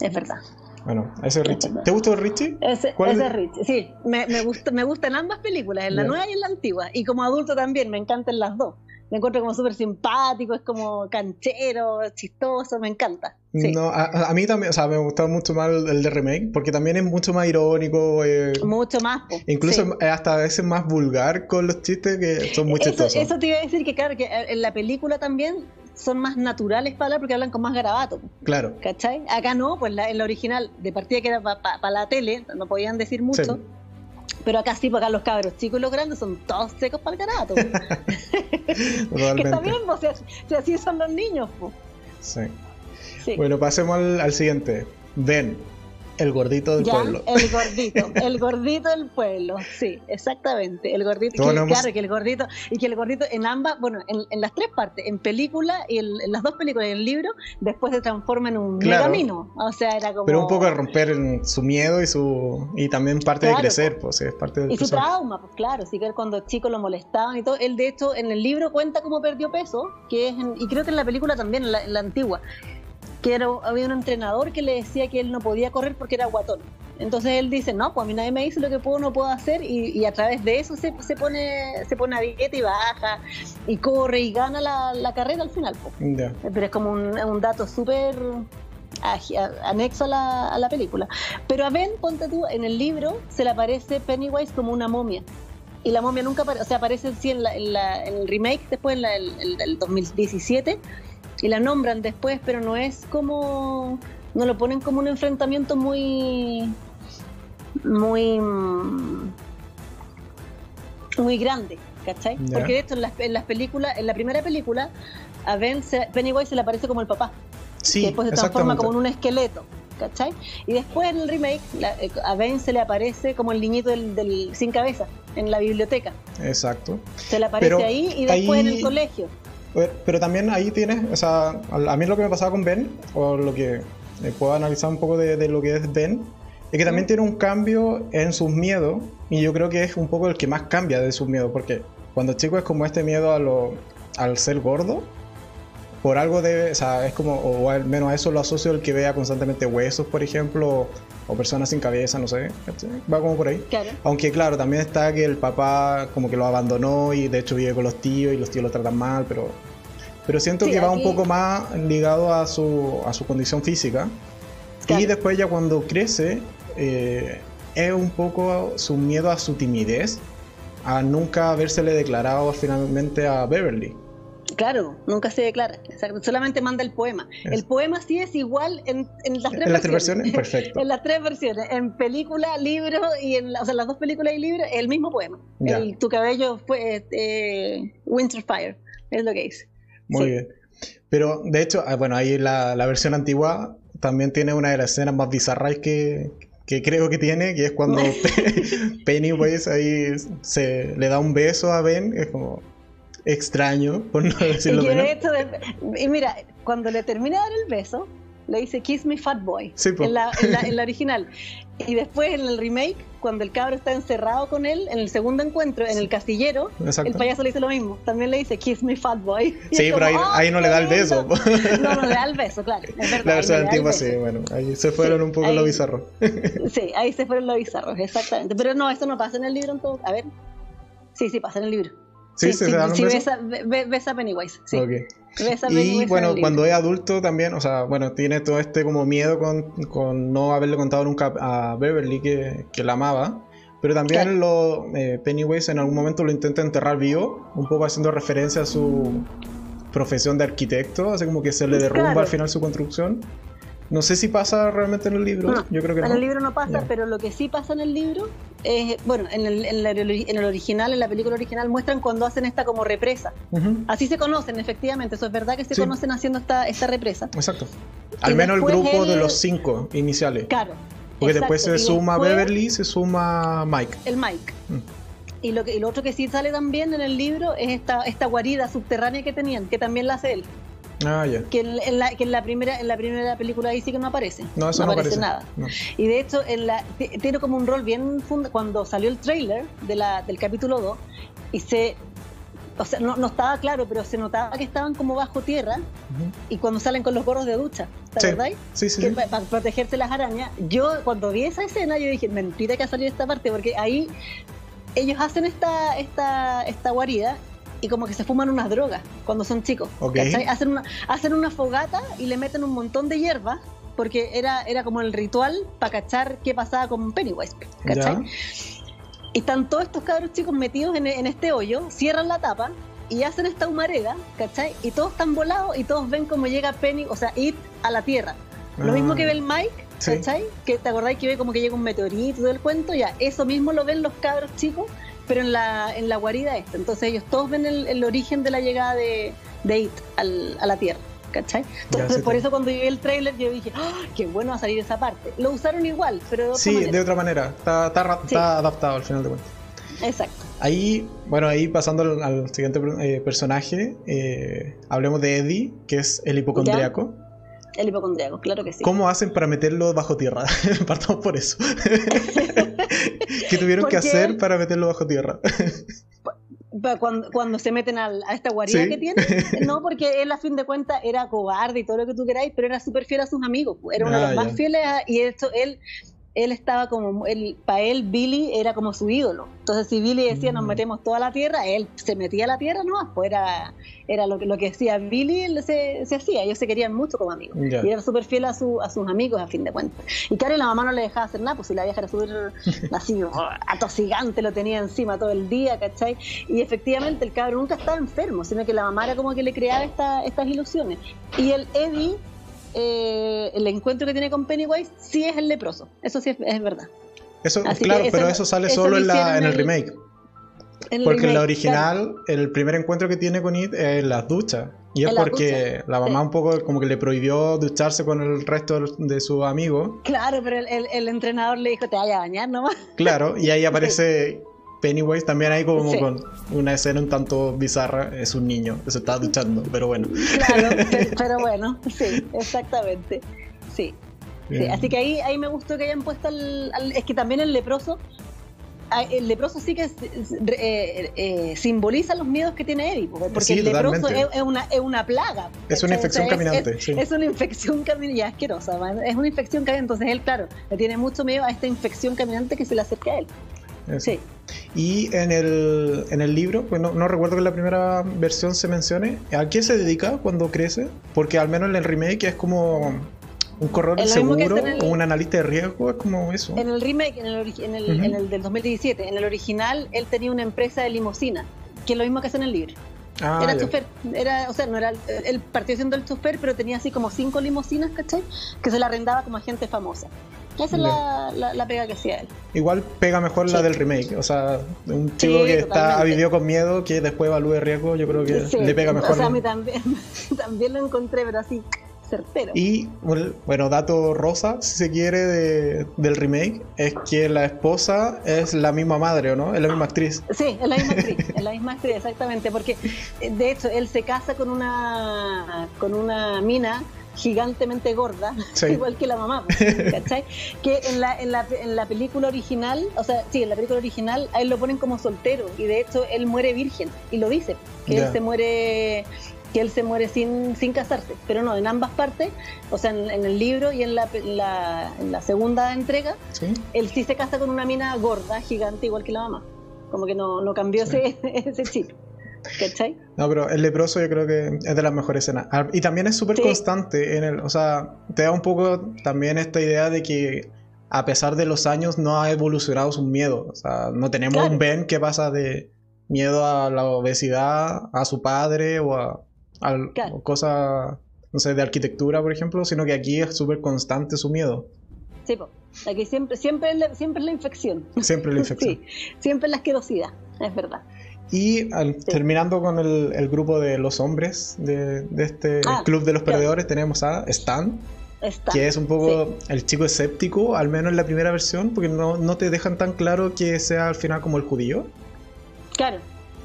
es verdad. Bueno, ese es Richie. ¿Te gustó Richie? Ese, ese es Richie, sí. Me, me, gusta, me gustan ambas películas, en la nueva y en la antigua. Y como adulto también, me encantan las dos me encuentro como súper simpático, es como canchero, chistoso, me encanta. No, a, mí también, o sea, me gustó mucho más el, de remake, porque también es mucho más irónico. Eh, mucho más. incluso hasta a veces más vulgar con los chistes que son muy chistosos. Eso te iba a decir que, claro, que en la película también son más naturales para hablar porque hablan con más garabato. Claro. ¿Cachai? Acá no, pues en la original, de partida que era para la tele, no podían decir mucho. Pero acá sí, porque acá los cabros chicos y los grandes son todos secos para el carato. que está bien, pues, si, así son los niños. Sí. Bueno, pasemos al, al siguiente. Ben. El gordito del pueblo. El [laughs] gordito, el gordito del pueblo, sí, exactamente. El gordito, que, claro, que el gordito, y que el gordito en ambas, bueno, en, las tres partes, en película y en, las dos películas y en el libro, después se transforma en un claro, O sea, era como. Pero un poco de romper su miedo y su y también parte de crecer, pues, pues es parte Y su trauma, pues claro, sí que él cuando chico lo molestaban y todo. Él, de hecho, en el libro cuenta cómo perdió peso, que es y creo que en la película también, en la antigua que era, había un entrenador que le decía que él no podía correr porque era guatón. Entonces él dice, no, pues a mí nadie me dice lo que puedo no puedo hacer y, a través de eso se, se, pone se pone a dieta y baja y corre y gana la, carrera al final. Pero es como un, dato súper anexo a la, a la, película. Pero a Ben, ponte tú, en el libro se le aparece Pennywise como una momia. Y la momia nunca aparece, o sea, aparece sí en, en, el remake, después en el, el 2017 y la nombran después, pero no es como, no lo ponen como un enfrentamiento muy, muy, muy grande, ¿cachai? Porque de hecho en las, en las, películas, en la primera película, a ben Pennywise se le aparece como el papá, sí, que después se transforma como en un esqueleto. ¿cachai? Y después en el remake, eh, a Ben se le aparece como el niñito del, sin cabeza en la biblioteca. Exacto. Se le aparece ahí y después en el colegio. Pero también ahí tienes, o sea, a mí lo que me pasaba con Ben, o lo que eh, puedo analizar un poco de, lo que es Ben, es que también tiene un cambio en sus miedos, y yo creo que es un poco el que más cambia de sus miedos, porque cuando chico es como este miedo a lo, al ser gordo, por algo debe, o sea, es como, o al menos a eso lo asocio el que vea constantemente huesos, por ejemplo, o personas sin cabeza, no sé, va como por ahí. Aunque claro, también está que el papá como que lo abandonó y de hecho vive con los tíos y los tíos lo tratan mal, pero pero siento que va un poco más ligado a su, a su condición física. Y después ya cuando crece, eh, es un poco su miedo a su timidez, a nunca habérsele declarado finalmente a Beverly. Claro, nunca se declara, solamente manda el poema. El poema sí es igual en, las tres ¿En las versiones. Perfecto. [laughs] en las tres versiones, en película, libro y en o sea, las dos películas y libro, el mismo poema. El, tu cabello fue eh, Winterfire, es lo que dice. Muy bien. Pero de hecho, ah, bueno, ahí la, la versión antigua también tiene una de las escenas más bizarras que, que creo que tiene, que es cuando [laughs] [laughs] Pennywise ahí se le da un beso a Ben, es como extraño, por no [laughs] decirlo y, y mira, cuando le termina de dar el beso, le dice Kiss me fat boy en, la, en, la, [laughs] original. Y después en el remake, cuando el cabro está encerrado con él, en el segundo encuentro, en el castillero, el payaso le dice lo mismo. También le dice Kiss me fat boy. [laughs] sí, pero ahí, no le da el beso. no, no le da el beso, claro. la versión antigua sí, bueno, ahí se fueron un poco lo bizarro. sí, ahí se fueron lo bizarro, exactamente. Pero no, eso no pasa en el libro en todo. A ver. Sí, sí, pasa en el libro. Sí, sí, se dan sí, Ves, a, ves a Pennywise. Sí. Okay. y bueno, cuando es adulto también, o sea, bueno, tiene todo este como miedo con, con no haberle contado nunca a Beverly que, que la amaba. Pero también lo, eh, Pennywise en algún momento lo intenta enterrar vivo, un poco haciendo referencia a su profesión de arquitecto, así como que se le derrumba al final su construcción. No sé si pasa realmente en el libro. Yo creo que en el libro no pasa, pero lo que sí pasa en el libro es, bueno, en el, en, el, original, en la película original, muestran cuando hacen esta como represa. Así se conocen, efectivamente. Eso es verdad que se conocen haciendo esta, esta represa. Exacto. Al menos el grupo de los cinco iniciales. Claro. Porque después se suma Beverly, se suma Mike. El Mike. Mm. Y lo, que, y lo otro que sí sale también en el libro es esta, esta guarida subterránea que tenían, que también la hace él. Ah, que, en, la, que en la primera en la primera película ahí sí que no aparece. No, eso no, aparece, nada. Y de hecho, en la, tiene como un rol bien cuando salió el trailer de la, del capítulo 2 y se o sea, no, estaba claro, pero se notaba que estaban como bajo tierra y cuando salen con los gorros de ducha, ¿te sí. Sí, sí, Para protegerse las arañas. Yo cuando vi esa escena, yo dije, mentira que ha salido esta parte, porque ahí ellos hacen esta, esta, esta guarida y como que se fuman unas drogas cuando son chicos. Hacen, una, hacen una fogata y le meten un montón de hierba porque era, era como el ritual para cachar qué pasaba con Pennywise. ¿cachai? Y están todos estos cabros chicos metidos en, este hoyo, cierran la tapa y hacen esta humareda, ¿cachai? Y todos están volados y todos ven cómo llega Penny, o sea, It a la tierra. Lo mismo que ah. ve el Mike ¿cachai? Que te acordáis que ve como que llega un meteorito del cuento, ya, eso mismo lo ven los cabros chicos, pero en la, en la guarida esta. Entonces ellos todos ven el, origen de la llegada de, de It a la Tierra. ¿Cachai? Entonces, por eso cuando vi el trailer yo dije, ¡Ah, qué bueno va a salir esa parte. Lo usaron igual, pero de otra Sí, de otra manera. Está, está, adaptado al final de cuentas. Exacto. Ahí, bueno, ahí pasando al, siguiente eh, personaje, eh, hablemos de Eddie, que es el hipocondriaco. El hipocondriaco, claro que sí. ¿Cómo hacen para meterlo bajo tierra? [laughs] Partamos por eso. [laughs] ¿Qué tuvieron que hacer para meterlo bajo tierra? [laughs] cuando, cuando se meten a esta guarida que tiene, no, porque él a fin de cuentas era cobarde y todo lo que tú queráis, pero era súper fiel a sus amigos, era uno de los ah, más fieles y esto, él él estaba como, él, para él Billy era como su ídolo. Entonces si Billy decía nos mm. metemos toda la tierra, él se metía a la tierra, no, pues era, era lo, que, lo que decía Billy, se, se hacía, ellos se querían mucho como amigos. Y era súper fiel a, su, a sus amigos a fin de cuentas. Y claro, la mamá no le dejaba hacer nada, pues si la vieja era súper [laughs] así, atosigante, lo tenía encima todo el día, ¿cachai? Y efectivamente el cabrón nunca estaba enfermo, sino que la mamá era como que le creaba esta, estas ilusiones. Y el Eddie eh, el encuentro que tiene con Pennywise sí es el leproso. Eso sí es, verdad. Eso, claro, pero eso sale solo en, la, en el, remake. porque en la original, el primer encuentro que tiene con It es en las duchas. Y es porque la mamá un poco como que le prohibió ducharse con el resto de sus amigos. Claro, pero el, el, entrenador le dijo, te vaya a bañar nomás. Claro, y ahí [laughs] aparece Pennywise también hay como con una escena un tanto bizarra, es un niño, se está duchando, pero bueno. Claro, [laughs] pero, bueno, sí, exactamente. Sí. Así que ahí, ahí me gustó que hayan puesto al, Es que también el leproso. El leproso sí que eh, eh, simboliza los miedos que tiene Eddie, porque el leproso es, una, es una plaga. Es una infección caminante. Es, es, una infección caminante, asquerosa, es una infección caminante. Entonces él, claro, le tiene mucho miedo a esta infección caminante que se le acerca a él. Sí. Y en el, en el libro, pues no, recuerdo que en la primera versión se mencione, ¿a qué se dedica cuando crece? Porque al menos en el remake es como un corredor seguro o un analista de riesgo, es como eso. En el remake, en el, en el, en el del 2017, en el original él tenía una empresa de limusina, que es lo mismo que hace en el libro. Ah, era chofer, era, o sea, no era, él partió siendo el chofer, pero tenía así como cinco limusinas, ¿cachai? Que se la arrendaba como a gente famosa. Esa es la, la, pega que hacía él. Igual pega mejor la del remake. O sea, un chico que está, ha vivido con miedo, que después evalúe riesgo, yo creo que le pega mejor. O sea, a mí también, [laughs] también lo encontré, pero así certero. Y, bueno, dato rosa, si se quiere, de, del remake, es que la esposa es la misma madre, ¿o no? Es la misma actriz. Sí, es la misma actriz, [laughs] es la misma actriz, exactamente, porque de hecho él se casa con una, con una mina gigantemente gorda, [laughs] igual que la mamá, ¿cachai? [laughs] que en la, en, la, en la película original, o sea, sí, en la película original a él lo ponen como soltero y de hecho él muere virgen y lo dice, que él se muere que él se muere sin, sin casarse, pero no, en ambas partes, o sea, en, el libro y en la, en la segunda entrega, él sí se casa con una mina gorda, gigante, igual que la mamá, como que no, no cambió ese, [laughs] ese chip. ¿Cachai? No, pero el leproso yo creo que es de las mejores escenas. Ah, y también es súper constante en el, o sea, te da un poco también esta idea de que a pesar de los años no ha evolucionado su miedo. O sea, no tenemos un Ben que pasa de miedo a la obesidad, a su padre o a, cosas, no sé, de arquitectura, por ejemplo, sino que aquí es súper constante su miedo. Sí, aquí siempre, siempre, siempre es la infección. Siempre la [laughs] infección. sí, siempre es la asquerosidad, es verdad. Y terminando con el, grupo de los hombres de, este ah, club de los perdedores, tenemos a Stan, que es un poco el chico escéptico, al menos en la primera versión, porque no, no, te dejan tan claro que sea al final como el judío. Claro.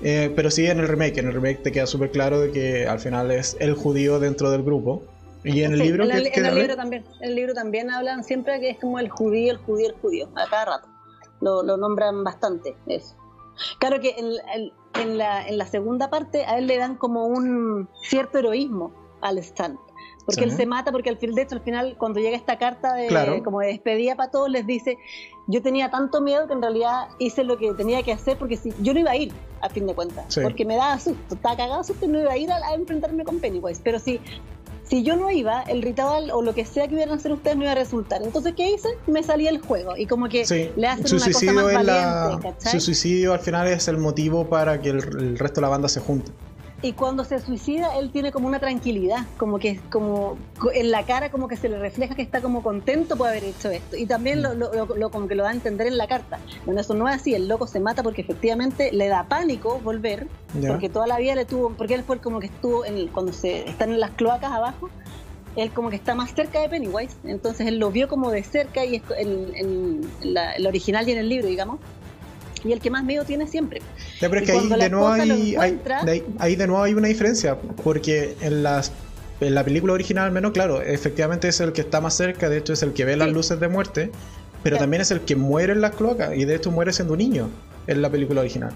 Eh, pero sí en el remake, en el remake te queda súper claro de que al final es el judío dentro del grupo. Y en el libro... En el, en el libro también, en el libro también hablan siempre que es como el judío, el judío, el judío, a cada rato. Lo, lo nombran bastante, eso. Claro que en, la, segunda parte a él le dan como un cierto heroísmo al Stan. Porque él se mata, porque al final, de hecho, al final, cuando llega esta carta de, como de despedida para todos, les dice, yo tenía tanto miedo que en realidad hice lo que tenía que hacer, porque si, yo no iba a ir, a fin de cuentas, porque me daba susto, estaba cagado susto y no iba a ir a, a enfrentarme con Pennywise. Pero si si yo no iba, el ritual o lo que sea que iban a hacer ustedes no iba a resultar. Entonces, ¿qué hice? Me salía el juego y como que le hacen una cosa más valiente, Su suicidio al final es el motivo para que el, resto de la banda se junte. Y cuando se suicida él tiene como una tranquilidad, como que como en la cara como que se le refleja que está como contento por haber hecho esto. Y también lo, lo, como que lo da a entender en la carta. Bueno, eso no es así, el loco se mata porque efectivamente le da pánico volver, porque toda la vida le tuvo, porque él fue como que estuvo en, cuando se están en las cloacas abajo, él como que está más cerca de Pennywise, entonces él lo vio como de cerca y en, el original y en el libro, digamos y el que más miedo tiene siempre. pero es que ahí de, nuevo hay, ahí de nuevo hay una diferencia, porque en las en la película original al menos, claro, efectivamente es el que está más cerca, de hecho es el que ve las luces de muerte, pero también es el que muere en las cloacas y de hecho muere siendo niño en la película original.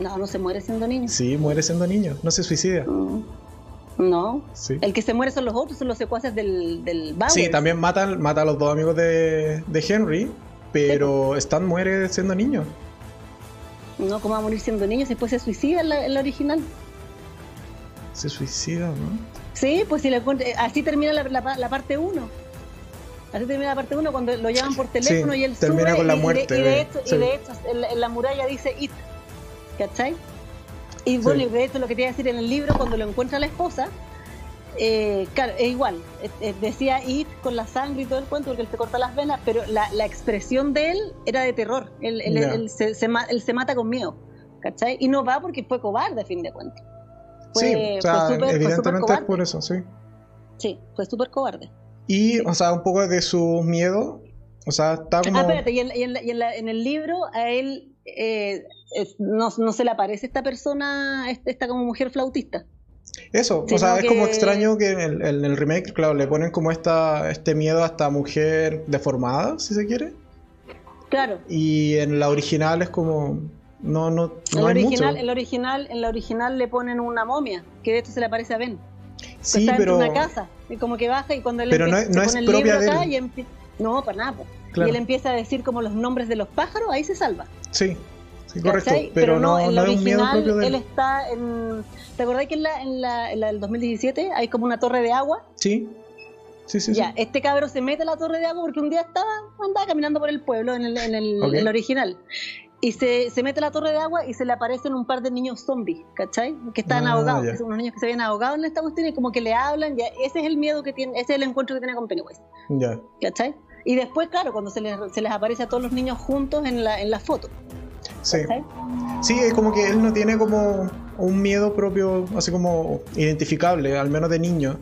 No, no se muere siendo niño. Sí, muere siendo niño, no se suicida. Mm. No. Sí. El que se muere son los otros, son los secuaces del, del Sí, también matan, mata a los dos amigos de, de Henry, pero Stan muere siendo niño. No, ¿cómo va a morir siendo niño? Después se suicida en la, original. Se suicida, ¿no? Sí, pues si le así termina la, la, parte 1. Así termina la parte 1 cuando lo llaman por teléfono y él termina con la muerte. Y de, hecho, y de hecho en, la, muralla dice It. ¿Cachai? Y bueno, y de hecho lo que te iba a decir en el libro, cuando lo encuentra la esposa, eh, claro, es igual. decía It con la sangre y todo el cuento porque él se corta las venas, pero la, expresión de él era de terror. Él, se, se, mata con miedo, ¿cachai? Y no va porque fue cobarde, a fin de cuentas. sí, evidentemente es por eso, sí. Sí, fue súper cobarde. Y, o sea, un poco de su miedo, o sea, está como... Ah, espérate, y, en, el libro a él eh, no, no, se le aparece esta persona, esta como mujer flautista. Eso, o sea, es como extraño que en el, remake, claro, le ponen como esta, este miedo a esta mujer deformada, si se quiere. Claro. Y en la original es como. No, no, no en hay original, mucho. En la original, en la original le ponen una momia, que de hecho se le parece a Ben. Sí, pero. En una casa, y como que baja y cuando él pero no, no es propia de él. No, para nada. Y él empieza a decir como los nombres de los pájaros, ahí se salva. Sí, correcto. Pero, no, en la original él. está en. ¿Te acordás que en la, en, la, en la del 2017 hay como una torre de agua? Sí. Sí, sí, ya, este cabro se mete a la torre de agua porque un día estaba, andaba caminando por el pueblo en el, en el, original. Y se, se, mete a la torre de agua y se le aparecen un par de niños zombies, ¿cachai? Que están ah, ahogados, que son unos niños que se habían ahogado en esta cuestión y como que le hablan, ya, ese es el miedo que tiene, ese es el encuentro que tiene con Pennywise. Ya. ¿Cachai? Y después, claro, cuando se les, se les aparece a todos los niños juntos en la, en la foto. Sí. Sí, es como que él no tiene como un miedo propio, así como identificable, al menos de niño.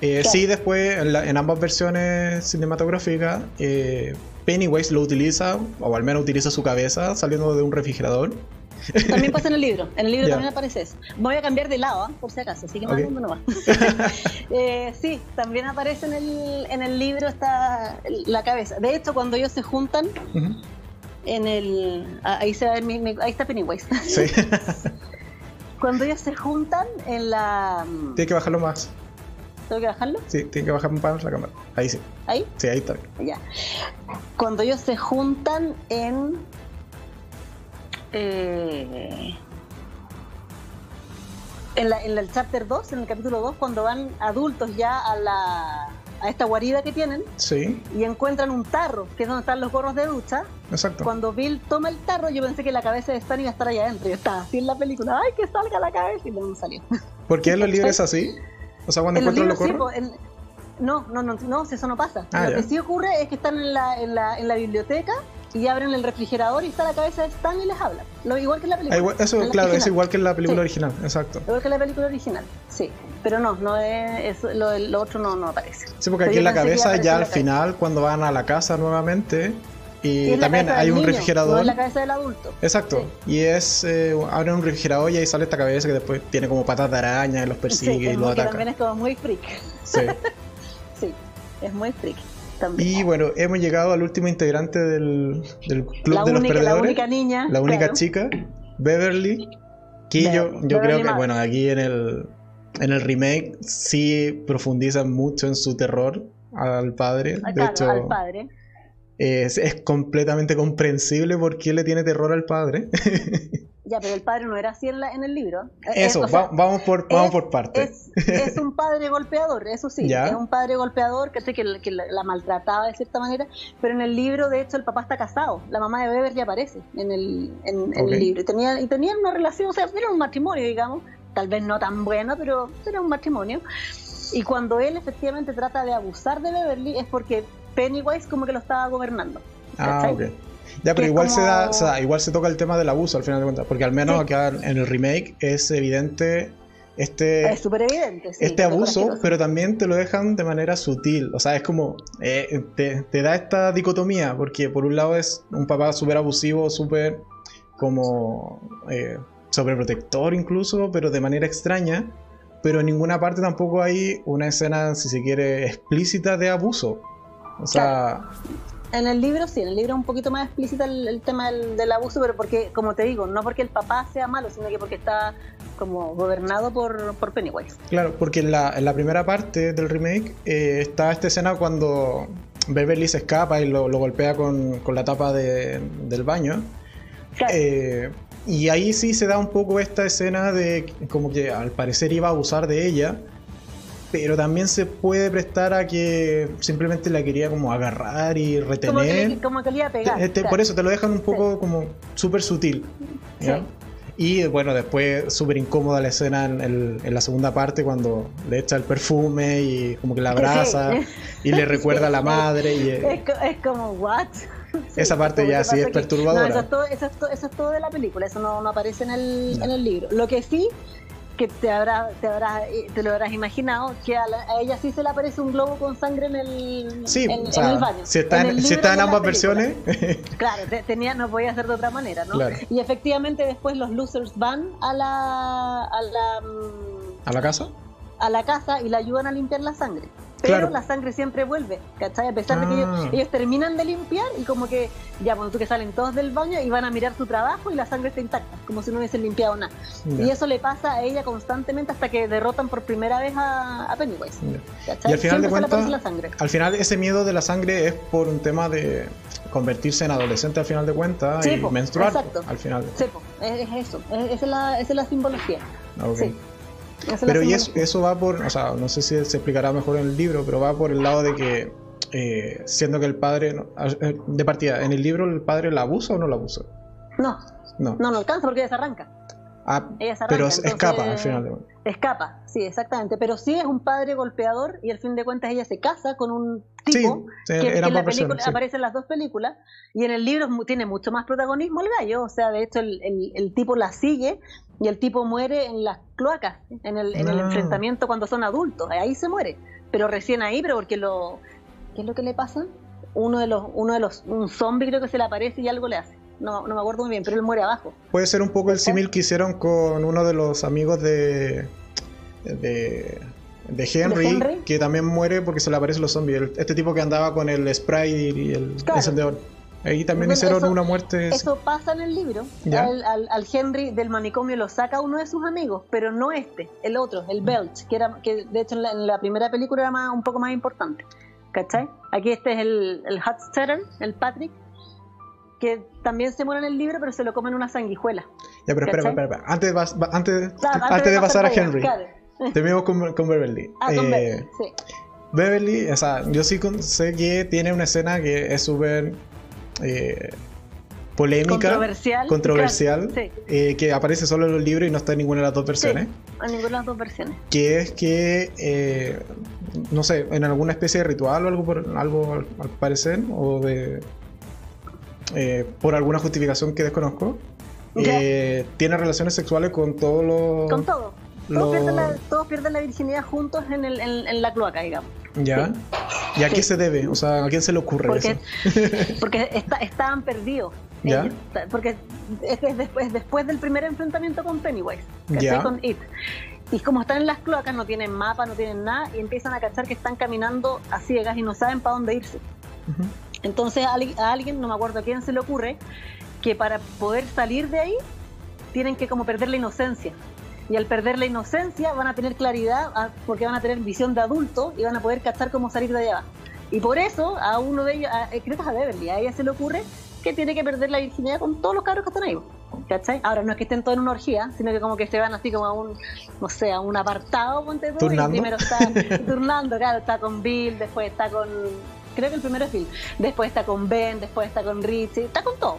Eh, sí, después en, ambas versiones cinematográficas, eh, Pennywise lo utiliza, o al menos utiliza su cabeza saliendo de un refrigerador. También pasa en el libro, en el libro [laughs] también aparece eso. Voy a cambiar de lado, ¿ah? por si acaso, así que más no va. eh, sí, también aparece en el, en el libro está la cabeza. De hecho, cuando ellos se juntan, en el. Ahí, se ve ahí está Pennywise. [laughs] Sí. [laughs] Cuando ellos se juntan en la. Tiene que bajarlo más. ¿Tengo que bajarlo? Sí, tiene que bajar un poco la cámara. Ahí sí. ¿Ahí? Sí, ahí está. Ya. Cuando ellos se juntan en. Eh, en, la, en el chapter 2, en el capítulo 2, cuando van adultos ya a la, a esta guarida que tienen sí. y encuentran un tarro, que es donde están los gorros de ducha. Exacto. Cuando Bill toma el tarro, yo pensé que la cabeza de Stan iba a estar allá adentro. Y estaba así en la película, ¡ay, que salga la cabeza! Y no salió. [laughs] ¿Por qué en los libros es así? O sea, cuando encuentran los, gorros. no, no, no, no, eso no pasa. Ah, Lo que sí ocurre es que están en la, en la, en la biblioteca y abren el refrigerador y está la cabeza de Stan y les habla. Lo, igual que en la película. Ah, eso, claro, es igual que en la película original, exacto. Igual que en la película original, sí. Pero no, no es, lo, lo otro no, no aparece. Sí, porque aquí en la cabeza ya al final, cuando van a la casa nuevamente, y, también hay un refrigerador. la cabeza del adulto. Exacto. Y es. Eh, abren un refrigerador y ahí sale esta cabeza que después tiene como patas de araña y los persigue y los ataca. También es como muy freak. Sí. [laughs] sí, es muy freak. Y bueno, hemos llegado al último integrante del, Club de los Perdedores. La única niña. La única chica, Beverly. Que yo, yo creo que, bueno, aquí en el, en el remake sí profundizan mucho en su terror al padre. de hecho, al padre. Es, es completamente comprensible por qué le tiene terror al padre. [laughs] Ya, pero el padre no era así en, el libro. Eh, eso, vamos por, vamos por partes. Es, un padre golpeador, eso sí. Es un padre golpeador que, que, que la, maltrataba de cierta manera, pero en el libro, de hecho, el papá está casado. La mamá de Beber ya aparece en el, en, el libro. Y, tenía, y tenían una relación, o sea, era un matrimonio, digamos, tal vez no tan bueno, pero era un matrimonio. Y cuando él efectivamente trata de abusar de Beverly es porque Pennywise como que lo estaba gobernando. Ah, ok. Ya, pero igual se da, o sea, igual se toca el tema del abuso al final de cuentas, porque al menos acá en el remake es evidente este, es súper evidente, este abuso, pero también te lo dejan de manera sutil. O sea, es como, eh, te, da esta dicotomía, porque por un lado es un papá súper abusivo, súper como eh, sobreprotector incluso, pero de manera extraña. Pero en ninguna parte tampoco hay una escena, si se quiere, explícita de abuso. O sea, en el libro sí, en el libro es un poquito más explícita el, tema del, abuso, pero porque, como te digo, no porque el papá sea malo, sino que porque está como gobernado por, por Pennywise. Claro, porque en la, en la primera parte del remake eh, está esta escena cuando Beverly se escapa y lo, golpea con, la tapa del baño. Eh, y ahí sí se da un poco esta escena de como que al parecer iba a abusar de ella pero también se puede prestar a que simplemente la quería como agarrar y retener. Como que, le iba a pegar. Este, por eso te lo dejan un poco como súper sutil. Y bueno, después súper incómoda la escena en, la segunda parte cuando le echa el perfume y como que la abraza y le [laughs] recuerda a la madre. Y, es, como, ¿what? [laughs] esa parte ya sí es perturbadora. eso, es todo, eso, es todo, de la película, eso no, no aparece en el, en el libro. Lo que sí que te habrá, te habrá, eh, te lo habrás imaginado, que a, ella sí se le aparece un globo con sangre en el, sí, en, el baño. Si está en, si está en ambas versiones. [laughs] claro, tenía, no podía ser de otra manera, ¿no? Y efectivamente después los losers van a la, a la ¿A la casa? A la casa y la ayudan a limpiar la sangre pero la sangre siempre vuelve, ¿cachai? A pesar de que ah. ellos, terminan de limpiar y como que ya, cuando tú que salen todos del baño y van a mirar su trabajo y la sangre está intacta, como si no hubiesen limpiado nada. Y eso le pasa a ella constantemente hasta que derrotan por primera vez a, Pennywise. Y al final de cuentas, al final ese miedo de la sangre es por un tema de convertirse en adolescente al final de cuentas y menstruar al final. Sí, es, eso, es, es, la, es la simbología. Sí. Pero y eso, eso va por, o sea, no sé si se explicará mejor en el libro, pero va por el lado de que, eh, siendo que el padre, eh, de partida, en el libro el padre la abusa o no la abusa? No, no, no, no alcanza porque ella se arranca. Ah, pero escapa al final de Escapa, sí, exactamente. Pero sí es un padre golpeador y al fin de cuentas ella se casa con un tipo que, en la película aparece en las dos películas y en el libro tiene mucho más protagonismo el gallo. O sea, de hecho el, el, tipo la sigue y el tipo muere en las cloacas, en el, en el ah. enfrentamiento cuando son adultos. Ahí se muere. Pero recién ahí, pero porque lo... ¿Qué es lo que le pasa? Uno de los, uno de los, un zombie creo que se le aparece y algo le hace no, no me acuerdo muy bien, pero él muere abajo. Puede ser un poco el símil que hicieron con uno de los amigos de. de. de Henry, que también muere porque se le aparecen los zombies. este tipo que andaba con el spray y el encendedor. Ahí también hicieron una muerte. Eso pasa en el libro. Al, al, Henry del manicomio lo saca uno de sus amigos, pero no este, el otro, el Belch, que era que de hecho en la, primera película era más, un poco más importante. ¿Cachai? Aquí este es el, el Hudstetter, el Patrick, que también se muere en el libro, pero se lo comen una sanguijuela. Ya, pero espera, espera, espera. Antes, antes, antes, de, pasar a Henry, terminamos con, con, Beverly. [laughs] Ah, con Beverly, eh, sí. Beverly, o sea, yo sí sé que tiene una escena que es súper eh, polémica, controversial, controversial eh, que aparece solo en los libros y no está en ninguna de las dos versiones. en ninguna de las dos versiones. Que es que, no sé, en alguna especie de ritual o algo, por, algo al parecer, o de eh, por alguna justificación que desconozco, eh, tiene relaciones sexuales con todos los... Con todo. Todos, pierden la, virginidad juntos en, el, en, la cloaca, digamos. ¿Ya? ¿Y a qué se debe? O sea, ¿a quién se le ocurre porque, eso? [laughs] porque estaban perdidos. ¿Ya? porque es, después, después del primer enfrentamiento con Pennywise, ¿Ya? con It. Y como están en las cloacas, no tienen mapa, no tienen nada, y empiezan a cachar que están caminando a ciegas y no saben para dónde irse. Entonces a, alguien, no me acuerdo a quién se le ocurre, que para poder salir de ahí tienen que como perder la inocencia. Y al perder la inocencia van a tener claridad ah, porque van a tener visión de adulto y van a poder cachar cómo salir de allá. Y por eso a uno de ellos, a, creo que es a Beverly, a ella se le ocurre que tiene que perder la virginidad con todos los cabros que están ahí. ¿Cachai? Ahora no es que estén todos en una orgía, sino que como que se van así como a un, no sé, a un apartado, ponte tú, y primero está [laughs] turnando, claro, está con Bill, después está con creo que el primero es Phil. Después está con Ben, después está con Richie, está con todo.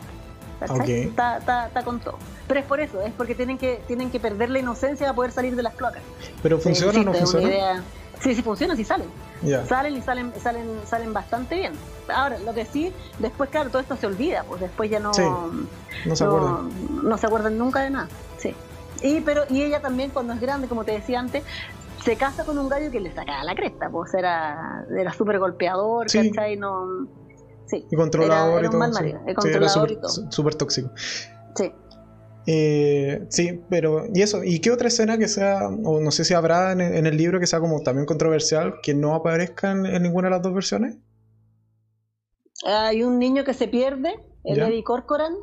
Está, está, con todo. Pero es por eso, es porque tienen que, tienen que perder la inocencia para poder salir de las cloacas. ¿Pero funciona o no funciona? Sí, sí funciona, sí salen. Salen y salen, salen, salen bastante bien. Ahora, lo que sí, después, claro, todo esto se olvida, pues después ya no, no, se acuerdan. No se acuerdan nunca de nada. Sí. Y, pero, y ella también, cuando es grande, como te decía antes, se casa con un gallo que le sacaba la cresta, pues era, era súper golpeador, sí. ¿cachai? No, sí. Y controlador y todo. controlador y todo. Súper tóxico. Sí. Eh, sí, pero ¿y eso? ¿Y qué otra escena que sea, o no sé si habrá en, el libro que sea como también controversial, que no aparezca en, ninguna de las dos versiones? Hay un niño que se pierde, el Eddie Corcoran.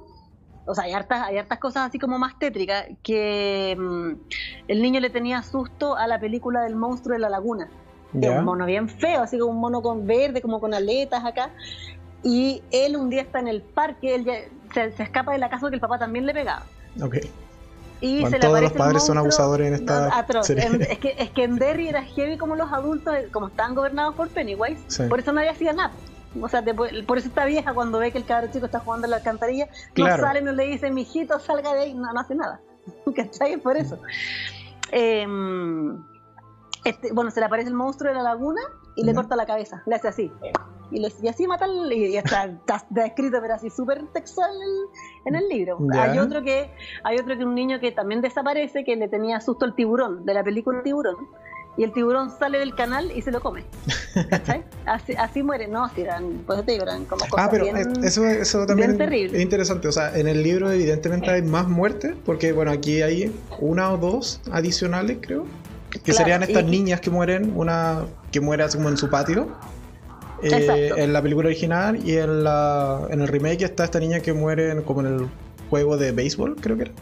O sea, hay hartas, hay hartas cosas así como más tétricas, que mm, el niño le tenía susto a la película del monstruo de la laguna. un mono bien feo, así como un mono con verde, como con aletas acá. Y él un día está en el parque, él se, se escapa de la casa que el papá también le pegaba. Ok. Y todos los padres son abusadores en esta serie. es, que, es que en Derry era heavy como los adultos, como estaban gobernados por Pennywise. Por eso nadie hacía nada. O sea, por eso está vieja cuando ve que el cabrón chico está jugando en la alcantarilla, no sale, no le dice, mijito, salga de ahí, no, no hace nada. [laughs] ¿Cachai? Por eso. Em, este, bueno, se le aparece el monstruo de la laguna y le corta la cabeza, le hace así y, así matan y está, está, escrito pero así súper textual en, el libro hay otro que hay otro que un niño que también desaparece que le tenía susto al tiburón de la película Tiburón y el tiburón sale del canal y se lo come. ¿cachai? [laughs] así, así muere. No así eran pues te digo eran como cosas ah pero eso, eso también es interesante. O sea en el libro evidentemente hay más muertes porque bueno aquí hay una o dos adicionales creo que serían estas niñas que mueren una que muere así como en su patio. Eh, en la película original y en, la, en el remake está esta niña que muere como en el juego de béisbol, creo que era.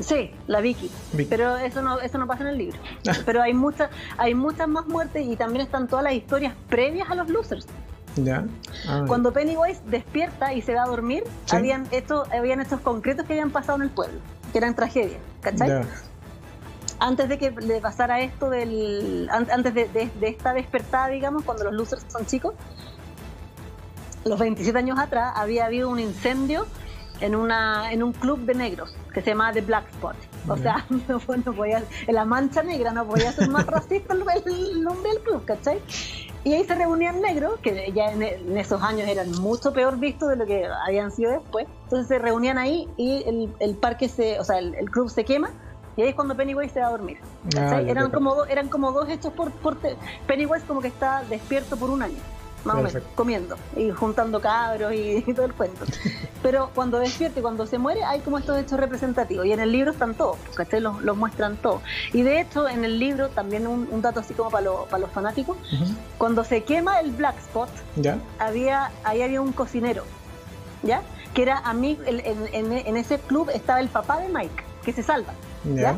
Sí, la Vicky. Pero eso no, eso no pasa en el libro. [laughs] Pero hay muchas, hay muchas más muertes y también están todas las historias previas a los losers. Ya. Ah, Cuando Pennywise despierta y se va a dormir, habían, estos, habían estos concretos que habían pasado en el pueblo, que eran tragedias, ¿cachai? Antes de que le pasara esto del. Antes de, de esta despertada, digamos, cuando los losers son chicos, los 27 años atrás había habido un incendio en, una, en un club de negros que se llamaba The Black Spot. O sea, [laughs] no, podía, en la mancha negra no podía ser más racista el, nombre del club, ¿cachai? Y ahí se reunían negros, que ya en, esos años eran mucho peor vistos de lo que habían sido después. Entonces se reunían ahí y el, el parque se, o sea, el, club se quema y ahí es cuando Pennywise se va a dormir. Ah, eran, como eran como dos hechos por, por Pennywise como que está despierto por un año más o menos, comiendo y juntando cabros [laughs] y, todo el cuento. Pero cuando despierte y cuando se muere, hay como estos hechos representativos. Y en el libro están todos, ¿cachai? Los, los muestran todos. Y de hecho, en el libro, también un, dato así como para, para los fanáticos, cuando se quema el Black Spot, ¿Ya? Había, ahí había un cocinero, ¿ya? Que era amigo, en, en, en ese club estaba el papá de Mike, que se salva.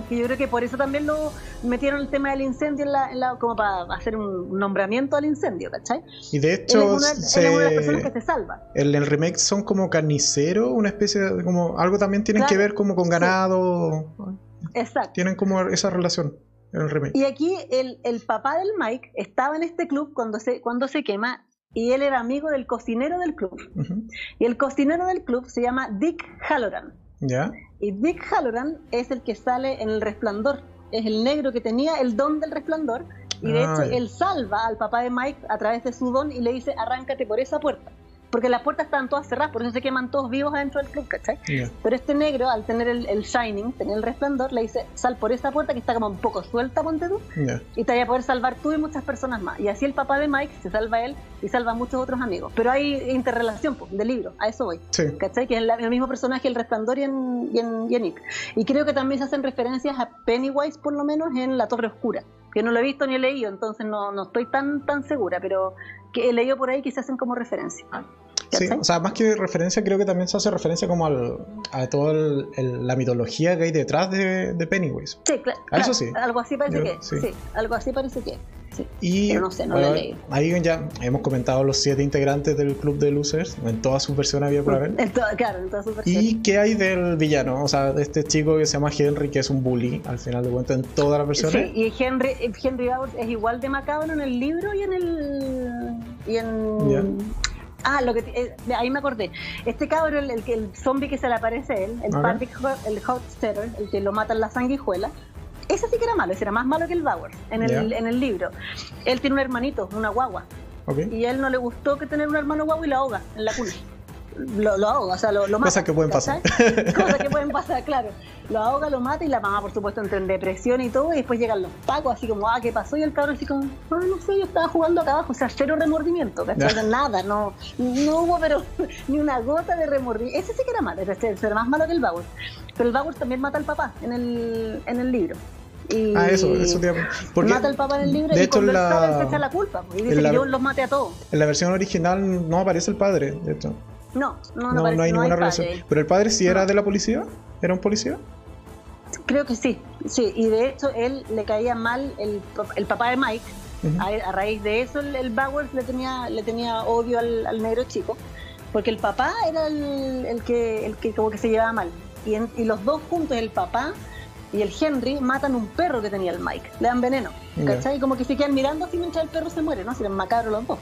Que yo creo que por eso también lo metieron el tema del incendio en la, como para hacer un nombramiento al incendio, ¿cachai? Y de hecho, es una, de las personas que se salva. En el remake son como carnicero, una especie de como algo también tienen que ver como con ganado. Exacto. Tienen como esa relación en el remake. Y aquí el, el papá del Mike estaba en este club cuando se, cuando se quema y él era amigo del cocinero del club. Y el cocinero del club se llama Dick Halloran. ¿Ya? Y Dick Halloran es el que sale en El Resplandor. Es el negro que tenía el don del resplandor. Y de hecho, él salva al papá de Mike a través de su don y le dice: arráncate por esa puerta porque las puertas estaban todas cerradas, por eso se queman todos vivos adentro del club, ¿cachai? Pero este negro, al tener el, Shining, tener el resplandor, le dice, sal por esa puerta que está como un poco suelta, ponte tú, y te voy a poder salvar tú y muchas personas más. Y así el papá de Mike se salva él y salva a muchos otros amigos. Pero hay interrelación de libro, a eso voy, ¿cachai? Que es el, mismo personaje, el resplandor y en, y, en, Nick. Y creo que también se hacen referencias a Pennywise, por lo menos, en La Torre Oscura que no lo he visto ni he leído, entonces no, no estoy tan tan segura, pero que he leído por ahí que se hacen como referencia. Sí, o sea, más que referencia, creo que también se hace referencia como al, a toda la mitología que hay detrás de, de Pennywise. Sí, claro. eso sí. Algo así parece que. Sí. algo así parece que. Sí. Y Pero no sé, no lo leí. Ahí ya hemos comentado los siete integrantes del club de losers, en todas sus versiones había por haber. En claro, en todas sus versiones. ¿Y qué hay del villano? O sea, de este chico que se llama Henry, que es un bully, al final de cuentas, en todas las versiones. Sí, y Henry, Henry es igual de macabro en el libro y en el. Y en. Ah, lo que eh, ahí me acordé. Este cabrón, el, el, el zombie que se le aparece a él, el Patrick, el Hotstetter, el que lo mata en la sanguijuela, ese sí que era malo, ese era más malo que el Bauer en el, en el libro. Él tiene un hermanito, una guagua. Y a él no le gustó que tener un hermano guagua y lo ahoga en la cuna lo, lo, ahoga, o sea, lo, lo mata. Cosas que pueden pasar. Cosas que pueden pasar, claro. Lo ahoga, lo mata y la mamá, por supuesto, entra en depresión y todo. Y después llegan los pacos, así como, ah, ¿qué pasó? Y el cabrón, así como, ah, no sé, yo estaba jugando acá abajo. O sea, cero remordimiento, ¿cachai? Nada, no, no hubo, pero [laughs] ni una gota de remordimiento. Ese sí que era malo, ese era más malo que el Bauer. Pero el Bauer también mata al papá en el, en el libro. Y ah, eso, eso te Porque Mata al papá en el libro de y hecho, la... se echa la culpa. Pues, y dice que yo los mate a todos. En la versión original no aparece el padre, de hecho. No, no, no, no, hay ninguna relación. Pero el padre sí era de la policía, era un policía. Creo que sí, sí, y de hecho él le caía mal el, el papá de Mike. a, raíz de eso el, Bowers le tenía, le tenía odio al, negro chico, porque el papá era el, el, que, el que como que se llevaba mal. Y, y los dos juntos, el papá y el Henry, matan un perro que tenía el Mike, le dan veneno. ¿Cachai? Como que se quedan mirando así mientras el perro se muere, ¿no? Si eran macabros los dos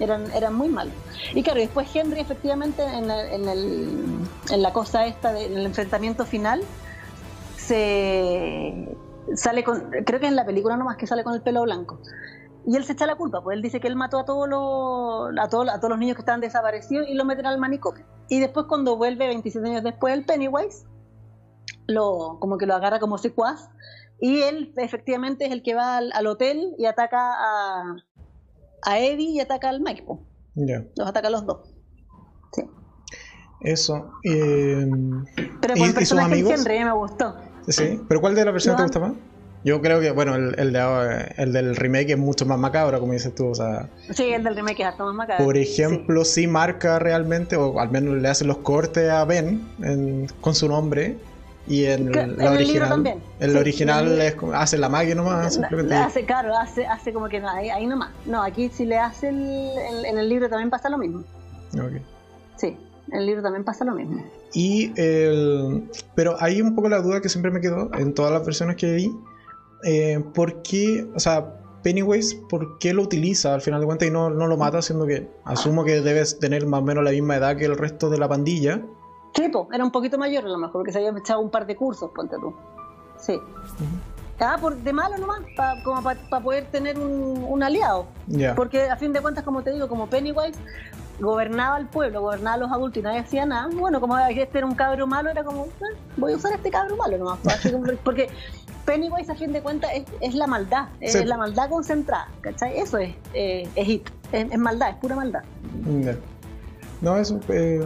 eran, eran muy malos. Y claro, después Henry efectivamente en, en, el, en la cosa esta, del enfrentamiento final, se sale con, creo que en la película nomás que sale con el pelo blanco. Y él se echa la culpa, pues él dice que él mató a todos los, a todos, a todos los niños que estaban desaparecidos y lo meten al manicomio. Y después cuando vuelve 27 años después el Pennywise, lo, como que lo agarra como secuaz y él efectivamente es el que va al hotel y ataca a, a Eddie y ataca al Mike. Los ataca a los dos. Sí. Eso. Eh, pero con el personaje de Henry me gustó. Sí, pero ¿cuál de las versiones te gusta más? Yo creo que, bueno, el, el, de, el, del remake es mucho más macabro, como dices tú. O sea, sí, el del remake es harto más macabro. Por ejemplo, sí. marca realmente, o al menos le hace los cortes a Ben con su nombre. Y en, la original, el original es, hace la magia nomás. hace, claro, hace, hace como que no, ahí, ahí, nomás. No, aquí si le hace el, en el libro también pasa lo mismo. Okay. Sí, en el libro también pasa lo mismo. Y el, pero hay un poco la duda que siempre me quedó en todas las versiones que vi. Eh, ¿Por qué, o sea, Pennywise, por qué lo utiliza al final de cuentas y no, no lo mata, siendo que asumo que debes tener más o menos la misma edad que el resto de la pandilla? Sí, era un poquito mayor a lo mejor, porque se había echado un par de cursos, ponte tú. Sí. Ah, por, de malo nomás, como para poder tener un, aliado. Porque a fin de cuentas, como te digo, como Pennywise gobernaba el pueblo, gobernaba a los adultos y nadie hacía nada, bueno, como este era un cabro malo, era como, ah, voy a usar este cabro malo nomás. Pues, porque Pennywise a fin de cuentas es, la maldad, es la maldad concentrada, ¿cachai? Eso es, eh, es hit, es, maldad, es pura maldad. No, eso... Eh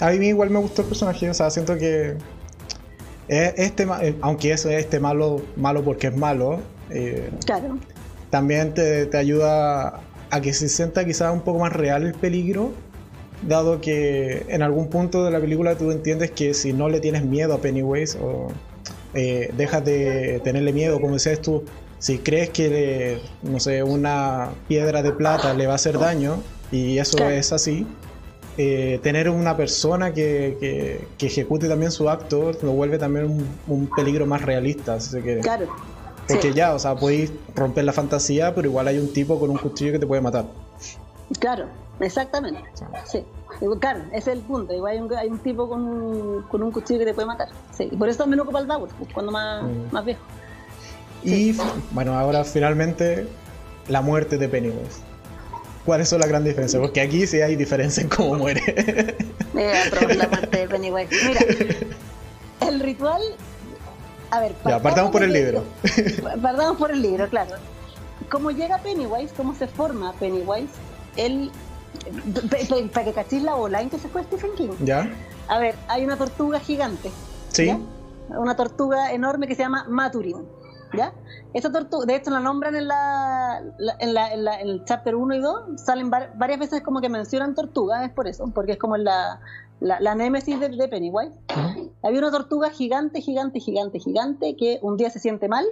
a mí igual me gustó el personaje, o sea, siento que este, eh, aunque eso es este malo, malo porque es malo, eh, claro. también te, ayuda a que se sienta quizás un poco más real el peligro, dado que en algún punto de la película tú entiendes que si no le tienes miedo a Pennywise o eh, dejas de tenerle miedo, como decías tú, si crees que, no sé, una piedra de plata le va a hacer daño, y eso es así, eh, tener una persona que, que, ejecute también su acto lo vuelve también un, peligro más realista. Así que, claro. Porque ya, o sea, podéis romper la fantasía, pero igual hay un tipo con un cuchillo que te puede matar. Claro, exactamente. Sí. Claro, ese es el punto. Igual hay un, hay un tipo con un, con un cuchillo que te puede matar. Sí. Y por eso también ocupa el Bauer, pues, cuando más, mm. más viejo. Y bueno, ahora finalmente la muerte de Pennywise. ¿Cuáles son las grandes diferencias? Porque aquí sí hay diferencia en cómo muere. Mira, la muerte de Pennywise. Mira, [laughs] el ritual. A ver, ya, partamos por el libro. [laughs] Partamos por el libro, claro. Cómo llega Pennywise, cómo se forma Pennywise, él. Para que cachis la bola en que se fue Stephen King. Ya. A ver, hay una tortuga gigante. Sí. Una tortuga enorme que se llama Maturin. ¿Ya? Esa tortuga, de hecho la nombran en, la, en, la, en, la, en, el chapter 1 y 2, salen varias veces como que mencionan tortuga, es por eso, porque es como la, la, némesis de, Pennywise. Había una tortuga gigante, gigante, gigante, gigante, que un día se siente mal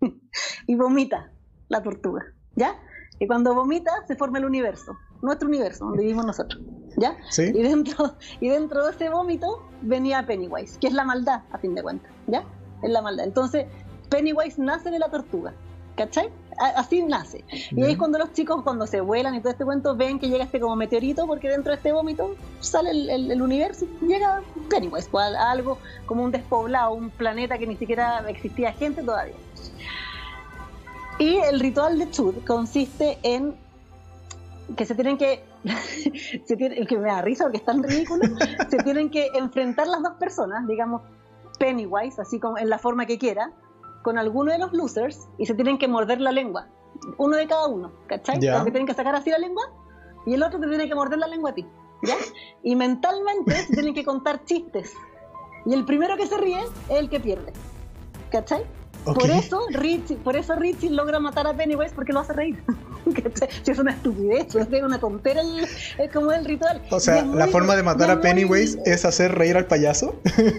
[laughs] y vomita la tortuga, ¿ya? Y cuando vomita se forma el universo, nuestro universo, donde vivimos nosotros, ¿ya? ¿Sí? Y, dentro, y dentro de ese vómito venía Pennywise, que es la maldad, a fin de cuentas, ¿ya? Es la maldad. Entonces, Pennywise nace de la tortuga. ¿Cachai? así nace. Y ahí es cuando los chicos, cuando se vuelan y todo este cuento, ven que llega este como meteorito, porque dentro de este vómito sale el, universo y llega Pennywise, pues, algo como un despoblado, un planeta que ni siquiera existía gente todavía. Y el ritual de Chud consiste en que se tienen que, [laughs] se que me da risa porque es tan ridículo, [laughs] se tienen que enfrentar las dos personas, digamos, Pennywise, así como en la forma que quiera, con alguno de los losers y se tienen que morder la lengua. Uno de cada uno, ¿cachai? Porque tienen que sacar así la lengua y el otro te tiene que morder la lengua a ti, ¿ya? Y mentalmente se tienen que contar chistes. Y el primero que se ríe es el que pierde, ¿cachai? Por eso Richie, por eso Richie logra matar a Pennywise porque lo hace reír. [laughs] si es una estupidez, es una tontera, es como el ritual. O sea, la forma de matar a Pennywise es hacer reír al payaso.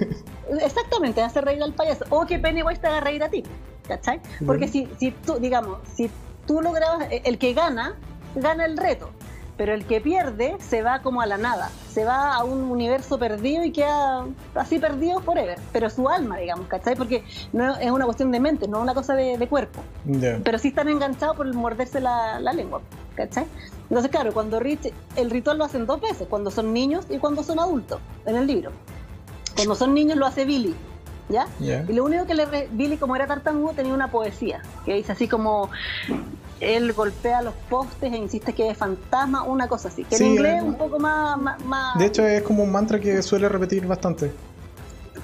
[laughs] Exactamente, hacer reír al payaso. O que Pennywise te haga reír a ti. ¿Cachai? Porque si, si tú, digamos, si tú logras, el que gana, gana el reto pero el que pierde se va como a la nada, se va a un universo perdido y queda así perdido forever, pero su alma, digamos, ¿cachai? Porque no es una cuestión de mente, no es una cosa de, cuerpo, pero sí están enganchados por morderse la, lengua, ¿cachai? Entonces, claro, cuando Rich, el ritual lo hacen dos veces, cuando son niños y cuando son adultos, en el libro. Cuando son niños lo hace Billy, ¿ya? Y lo único que le... Billy, como era tartamudo, tenía una poesía, que dice así como él golpea los postes e insiste que es fantasma, una cosa así. Que en inglés un poco más, De hecho, es como un mantra que suele repetir bastante.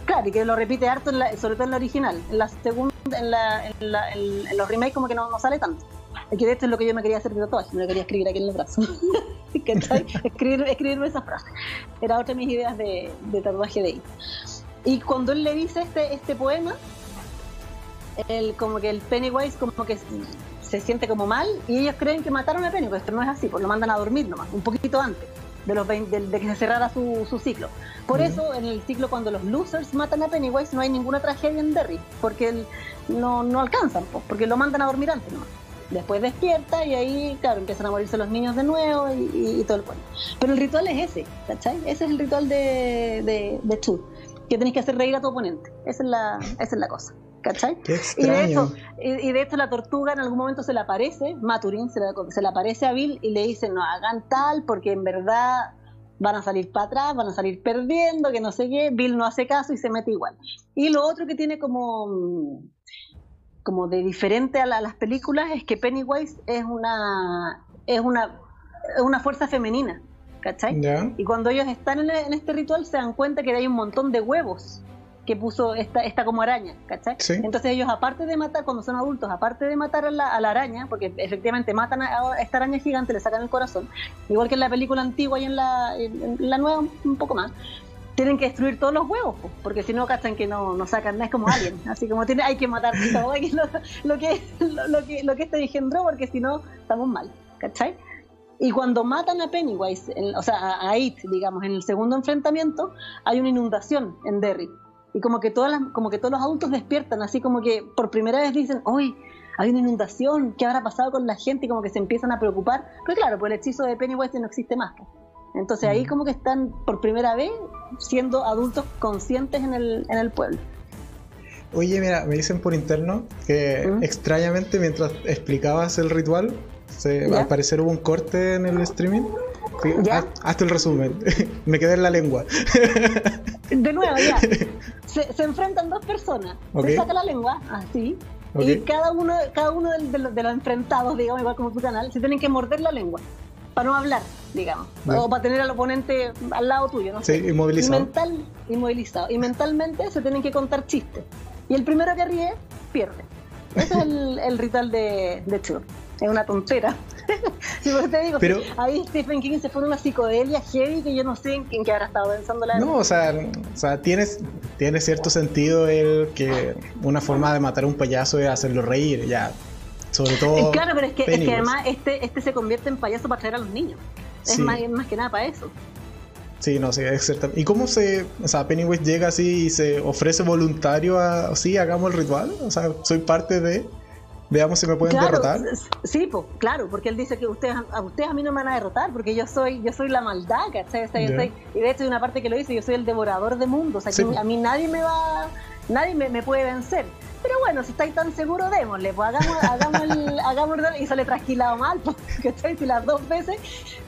Claro, y que lo repite harto, sobre todo en la original. En la segunda, en, la, en, los remakes, como que no, sale tanto. Es que de esto es lo que yo me quería hacer de tatuaje, me lo quería escribir aquí en el brazo. [laughs] [laughs] escribir, escribirme esa frase. Era otra de mis ideas de, tatuaje de ahí. Y cuando él le dice este, este poema, el, como que el Pennywise como que se siente como mal y ellos creen que mataron a Pennywise, pero no es así, pues lo mandan a dormir nomás, un poquito antes de, los de, que se cerrara su, su ciclo. Por eso, en el ciclo, cuando los losers matan a Pennywise, no hay ninguna tragedia en Derry, porque no, no alcanzan, pues, porque lo mandan a dormir antes nomás. Después despierta y ahí, claro, empiezan a morirse los niños de nuevo y, todo el cuento. Pero el ritual es ese, ¿cachai? Ese es el ritual de, de, de que tenés que hacer reír a tu oponente. Esa es la, esa es la cosa. ¿Cachai? y, de hecho, y, de hecho la tortuga en algún momento se le aparece, Maturin se le, aparece a Bill y le dice no hagan tal porque en verdad van a salir para atrás, van a salir perdiendo, que no sé qué, Bill no hace caso y se mete igual. Y lo otro que tiene como, como de diferente a, las películas es que Pennywise es una, es una, una fuerza femenina, ¿cachai? Y cuando ellos están en, en este ritual se dan cuenta que hay un montón de huevos que puso esta, esta como araña, ¿cachai? Entonces ellos, aparte de matar, cuando son adultos, aparte de matar a la, araña, porque efectivamente matan a, esta araña gigante, le sacan el corazón, igual que en la película antigua y en la, la nueva un poco más, tienen que destruir todos los huevos, porque si no, cachan que no, no sacan, no es como alguien, [laughs] así como tiene, hay que matar todo lo, que, lo, que, lo que este engendró, porque si no, estamos mal, ¿cachai? Y cuando matan a Pennywise, o sea, a It, digamos, en el segundo enfrentamiento, hay una inundación en Derry y como que todas las, como que todos los adultos despiertan, así como que por primera vez dicen, hoy hay una inundación, ¿qué habrá pasado con la gente? Y como que se empiezan a preocupar. Pero claro, pues el hechizo de Pennywise no existe más. Entonces ahí mm. como que están por primera vez siendo adultos conscientes en el, en el pueblo. Oye, mira, me dicen por interno que ¿Mm? extrañamente mientras explicabas el ritual, se, al parecer hubo un corte en el streaming. Hazte el resumen. [laughs] me quedé en la lengua. De nuevo, ya. [laughs] Se, enfrentan dos personas. Se saca la lengua, así. Y cada uno, cada uno de, los, enfrentados, digamos, igual como tu canal, se tienen que morder la lengua. Para no hablar, digamos. O para tener al oponente al lado tuyo, ¿no? Sí, inmovilizado. Y, mental, inmovilizado. Y mentalmente se tienen que contar chistes. Y el primero que ríe, pierde. Ese es el, ritual de, de Es una tontera. [laughs] te digo, Pero, ahí Stephen King se fue una psicodelia heavy que yo no sé en, qué habrá estado pensando la No, o sea, o sea tienes, tiene cierto sentido el que una forma de matar a un payaso es hacerlo reír, ya. Sobre todo. Claro, pero es que, es que además este, este se convierte en payaso para traer a los niños. Es más, más que nada para eso. Sí, no, sí, es cierto. ¿Y cómo se, o sea, Pennywise llega así y se ofrece voluntario a, sí, hagamos el ritual? O sea, soy parte de... Veamos si me pueden derrotar. Sí, pues, claro, porque él dice que ustedes a ustedes a mí no me van a derrotar porque yo soy yo soy la maldad, ¿cachai? y de hecho hay una parte que lo dice, yo soy el devorador de mundos, o sea, que a mí nadie me va nadie me, me puede vencer. Pero bueno, si estáis tan seguros, démosle, pues hagamos, [laughs] hagamos, el, hagamos y sale trasquilado mal, [laughs] porque Si las dos veces.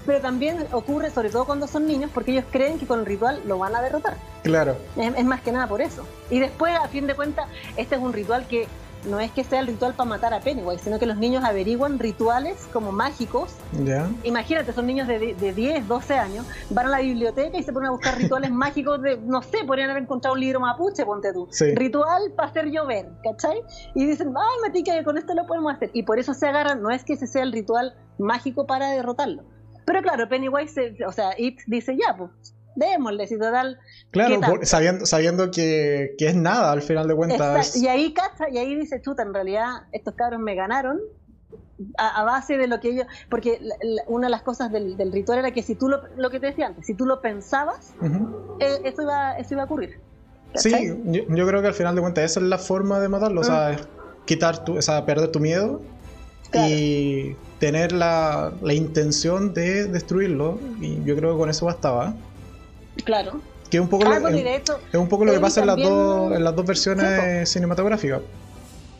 Pero también ocurre, sobre todo cuando son niños, porque ellos creen que con el ritual lo van a derrotar. Claro. es más que nada por eso. Y después, a fin de cuentas, este es un ritual que no es que sea el ritual para matar a Pennywise, sino que los niños averiguan rituales como mágicos. Imagínate, son niños de, de, 10, 12 años, van a la biblioteca y se ponen a buscar rituales [laughs] mágicos de, no sé, podrían haber encontrado un libro mapuche, ponte tú. Ritual para hacer llover, ¿cachai? Y dicen, ay, matica, que con esto lo podemos hacer. Y por eso se agarran, no es que ese sea el ritual mágico para derrotarlo. Pero claro, Pennywise, o sea, It dice, ya, pues, démosle, si total. Claro, sabiendo, sabiendo que, es nada al final de cuentas. Y ahí cacha, y ahí dice, chuta, en realidad estos cabros me ganaron a, base de lo que ellos. Porque una de las cosas del, ritual era que si tú lo, lo que te decía antes, si tú lo pensabas, eh, eso, iba, eso iba a ocurrir. Sí, yo, creo que al final de cuentas esa es la forma de matarlo, o sea, mm. quitar tu, o sea, perder tu miedo y tener la, la, intención de destruirlo. Y yo creo que con eso bastaba. Claro. Que es un poco, lo, es, un poco lo que pasa en, las dos, en las dos versiones cinematográficas.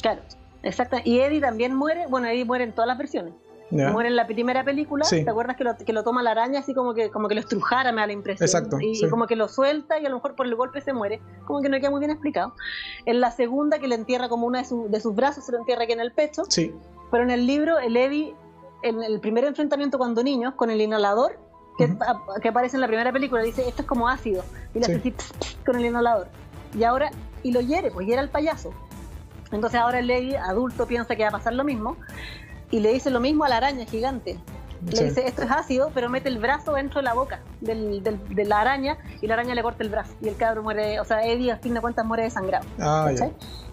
Claro, exacto. Y Eddie también muere, bueno, Eddie muere en todas las versiones. Muere en la primera película, ¿te acuerdas que lo, que lo toma la araña así como que como que lo estrujara, me da la impresión? Exacto. Y, como que lo suelta y a lo mejor por el golpe se muere. Como que no queda muy bien explicado. En la segunda, que le entierra como una de, de sus brazos, se lo entierra aquí en el pecho. Sí. Pero en el libro, el Eddie, en el primer enfrentamiento cuando niños, con el inhalador, que, aparece en la primera película, dice, esto es como ácido, y le hace con el inhalador. Y ahora, y lo hiere, pues hiere al payaso. Entonces ahora el Lady, adulto, piensa que va a pasar lo mismo, y le dice lo mismo a la araña gigante. Le dice, esto es ácido, pero mete el brazo dentro de la boca del, de la araña y la araña le corta el brazo. Y el cabro muere, o sea, Eddie a fin de cuentas muere desangrado. Ah,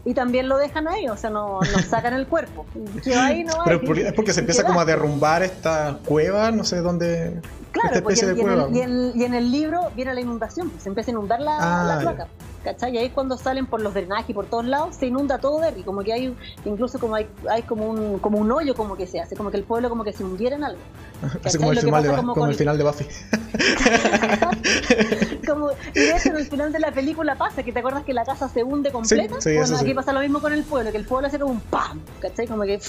y también lo dejan ahí, o sea, no, no [laughs] sacan el cuerpo. ahí no hay, Pero es porque se empieza como a derrumbar esta cueva, no sé dónde. Claro, pues, y, en el, libro viene la inundación, pues, se empieza a inundar la, ah, la ¿cachai? Y ahí cuando salen por los drenajes y por todos lados, se inunda todo y como que hay, incluso como hay, hay como un como un hoyo como que se hace, como que el pueblo como que se hundiera en algo. [laughs] Así como, el final, de, como, el final de Buffy. [laughs] como, y de hecho en el final de la película pasa, que te acuerdas que la casa se hunde completa. bueno, aquí pasa lo mismo con el pueblo, que el pueblo hace como un ¡pam! ¿cachai? Como que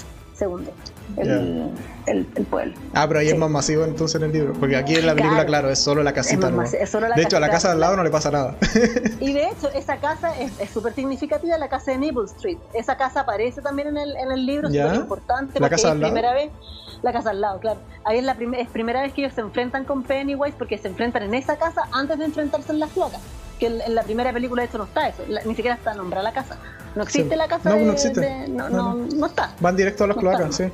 se hunde el, el, pueblo. Ah, pero ahí es más masivo entonces en el libro, porque aquí en la película, claro, es solo la casita. de hecho, a la casa de al lado no le pasa nada. y de [laughs] hecho, esa casa es súper significativa, la casa de Nibble Street. Esa casa aparece también en el, en el libro, es súper importante, porque es primera vez. La casa al lado, claro. Ahí es la es primera vez que ellos se enfrentan con Pennywise porque se enfrentan en esa casa antes de enfrentarse en las cloacas. Que en, la primera película de hecho no está eso, ni siquiera está nombrada la casa. No existe la casa. No, de, no existe. no, no, no, está. Van directo a las cloacas, sí.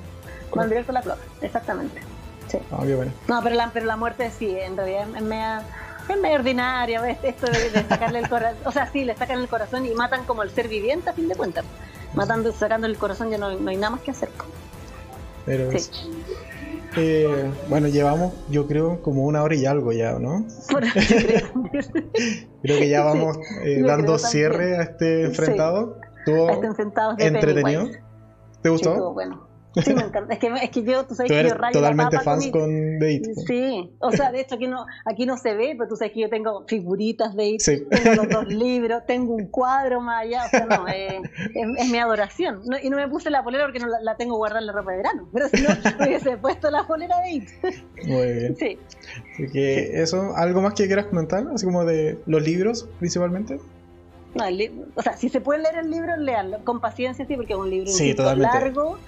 Van directo a las cloacas, exactamente. Sí. Ah, bueno. No, pero la, pero la muerte sí, en realidad es media es medio ordinaria, Esto de, sacarle el corazón. O sea, sí, le sacan el corazón y matan como el ser viviente, a fin de cuentas. Matando, sacando el corazón ya no, no hay nada más que hacer. Pero sí. Eh, bueno, llevamos, yo creo, como una hora y algo ya, ¿no? [laughs] creo que ya vamos eh, dando cierre a este enfrentado. Estuvo este enfrentado entretenido. ¿Te gustó? Sí, bueno. Sí, me encanta. Es que, es que yo, tú sabes que yo rayo totalmente fans con, The It. Sí, o sea, de hecho aquí no, aquí no se ve, pero tú sabes que yo tengo figuritas de It, tengo los dos libros, tengo un cuadro más allá, o sea, no, eh, es, mi adoración. y no me puse la polera porque no la, tengo guardada en la ropa de verano, pero si no, [laughs] hubiese puesto la polera de It. Muy bien. Sí. Así que eso, ¿algo más que quieras comentar? Así como de los libros, principalmente. No, o sea, si se puede leer el libro, leanlo con paciencia, sí, porque es un libro sí, largo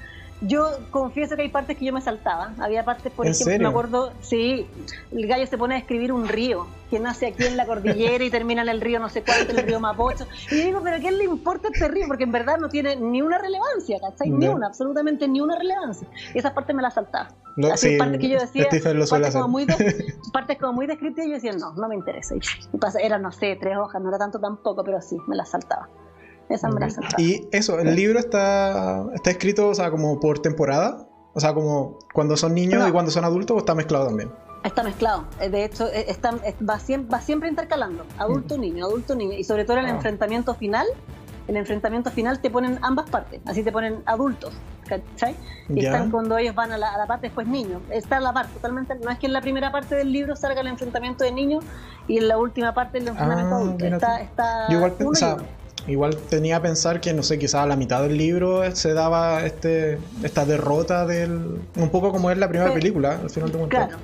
yo confieso que hay partes que yo me saltaba. Había partes, por ejemplo, me acuerdo, sí, el gallo se pone a escribir un río que nace aquí en la cordillera y termina en el río no sé cuánto, el río Mapocho. Y digo, pero ¿a quién le importa este río? Porque en verdad no tiene ni una relevancia, ¿cachai? Ni una, absolutamente ni una relevancia. Y esas partes me las saltaba. No, Así, partes que yo decía, partes como, muy [laughs] partes como muy descriptivas, y yo decía, no, no me interesa. Y pasa, era, no sé, tres hojas, no era tanto tampoco, pero sí, me las saltaba. Y eso, el libro está, está escrito, o sea, como por temporada. O sea, como cuando son niños y cuando son adultos, o está mezclado también. Está mezclado. Eh, de hecho, eh, está, va, siempre, va siempre intercalando. Adulto, niño, adulto, niño. Y sobre todo en el ah. enfrentamiento final, el enfrentamiento final te ponen ambas partes. Así te ponen adultos. ¿cachai? Y están cuando ellos van a la, parte después niños. Está la parte totalmente. No es que en la primera parte del libro salga el enfrentamiento de niños y en la última parte el enfrentamiento ah, adulto. Está, está igual, igual tenía a pensar que, no sé, quizás a la mitad del libro se daba este esta derrota del. Un poco como es la primera película, al final de Claro.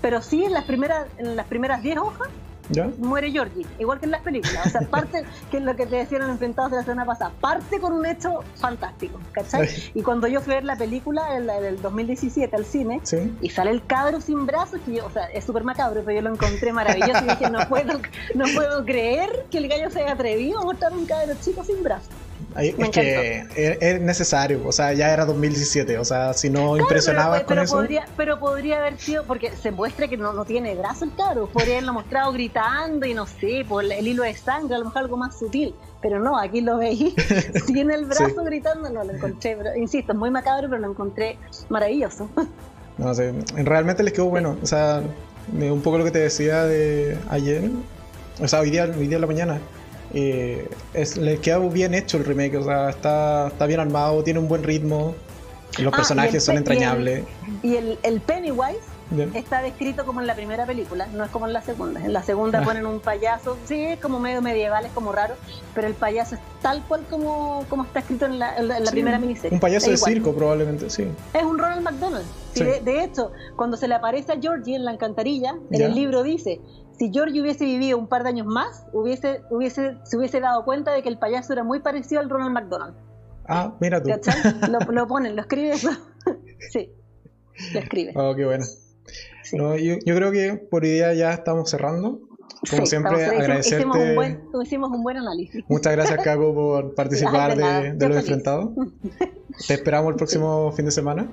Pero sí en las primeras en las primeras 10 hojas muere Georgie, igual que en las películas. O sea, parte, [laughs] que es lo que te decían enfrentados de la semana pasada, parte con un hecho fantástico, ¿cachai? Y cuando yo fui a ver la película, en del 2017 al cine, y sale el cabro sin brazos, que yo, o sea, es súper macabro, pero yo lo encontré maravilloso y dije, no puedo, no puedo creer que el gallo se haya atrevido a mostrar un cabro chico sin brazos es que es, necesario, o sea, ya era 2017, o sea, si no impresionaba con pero eso. Podría, pero podría haber sido, porque se muestra que no, no tiene brazo el cabro, podría haberlo mostrado gritando y no sé, por el, hilo de sangre, a lo mejor algo más sutil, pero no, aquí lo veis [laughs] [laughs] tiene el brazo gritando, no lo encontré, pero, insisto, es muy macabro, pero lo encontré maravilloso. [laughs] no sé, realmente les quedó bueno, o sea, un poco lo que te decía de ayer, o sea, hoy día, hoy día en la mañana eh, es, le queda bien hecho el remake, o sea, está, está bien armado, tiene un buen ritmo, los ah, personajes son entrañables. Y el, el, Pennywise está descrito como en la primera película, no es como en la segunda. En la segunda ah. ponen un payaso, sí, es como medio medieval, es como raro, pero el payaso es tal cual como, como está escrito en la, primera miniserie. Un payaso de circo, probablemente, sí. Es un Ronald McDonald. de, hecho, cuando se le aparece a Georgie en la alcantarilla, en el libro dice, si George hubiese vivido un par de años más, hubiese, hubiese, se hubiese dado cuenta de que el payaso era muy parecido al Ronald McDonald. Ah, mira tú. Lo, lo ponen, lo escribe [laughs] sí, lo escribe. Oh, qué bueno. yo, yo, creo que por día ya estamos cerrando. Como siempre, agradecerte. Hicimos un, buen, hicimos un buen análisis. Muchas gracias, Caco, por [laughs] participar de, de, los enfrentados. [laughs] Te esperamos el próximo fin de semana.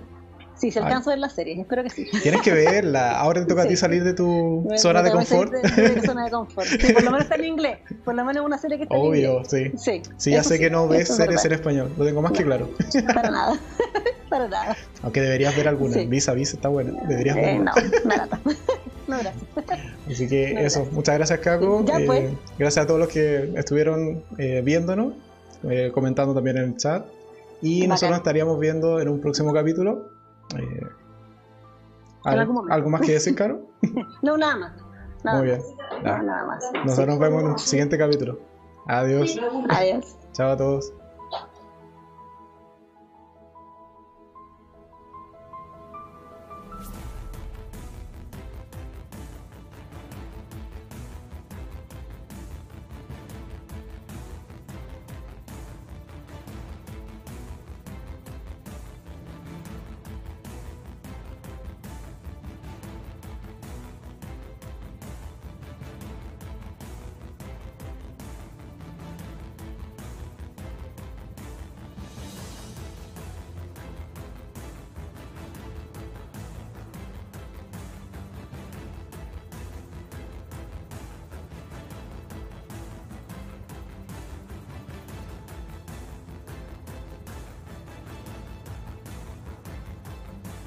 Sí, se alcanza a ver la serie, espero que sí. Tienes que verla. Ahora te toca a ti salir de tu zona de confort. De, zona de confort. Sí, por lo menos está en inglés. Por lo menos una serie que está en inglés. Obvio, sí. Sí, sí ya sé que no ves series en español. Lo tengo más que claro. Para nada. [laughs] Para nada. Aunque deberías ver alguna. Visa, Visa está buena. Deberías eh, verla. No, nada. [laughs] No, gracias. Así que eso. Muchas gracias, Caco. Ya, pues. Gracias a todos los que estuvieron eh, viéndonos, eh, comentando también en el chat. Y nosotros nos estaríamos viendo en un próximo capítulo. Eh, ¿Algo más que decir, Caro? [laughs] no, nada más. Muy bien. Nada, nada más. Nosotros nos vemos en el siguiente capítulo. Adiós. Adiós. Chao a todos.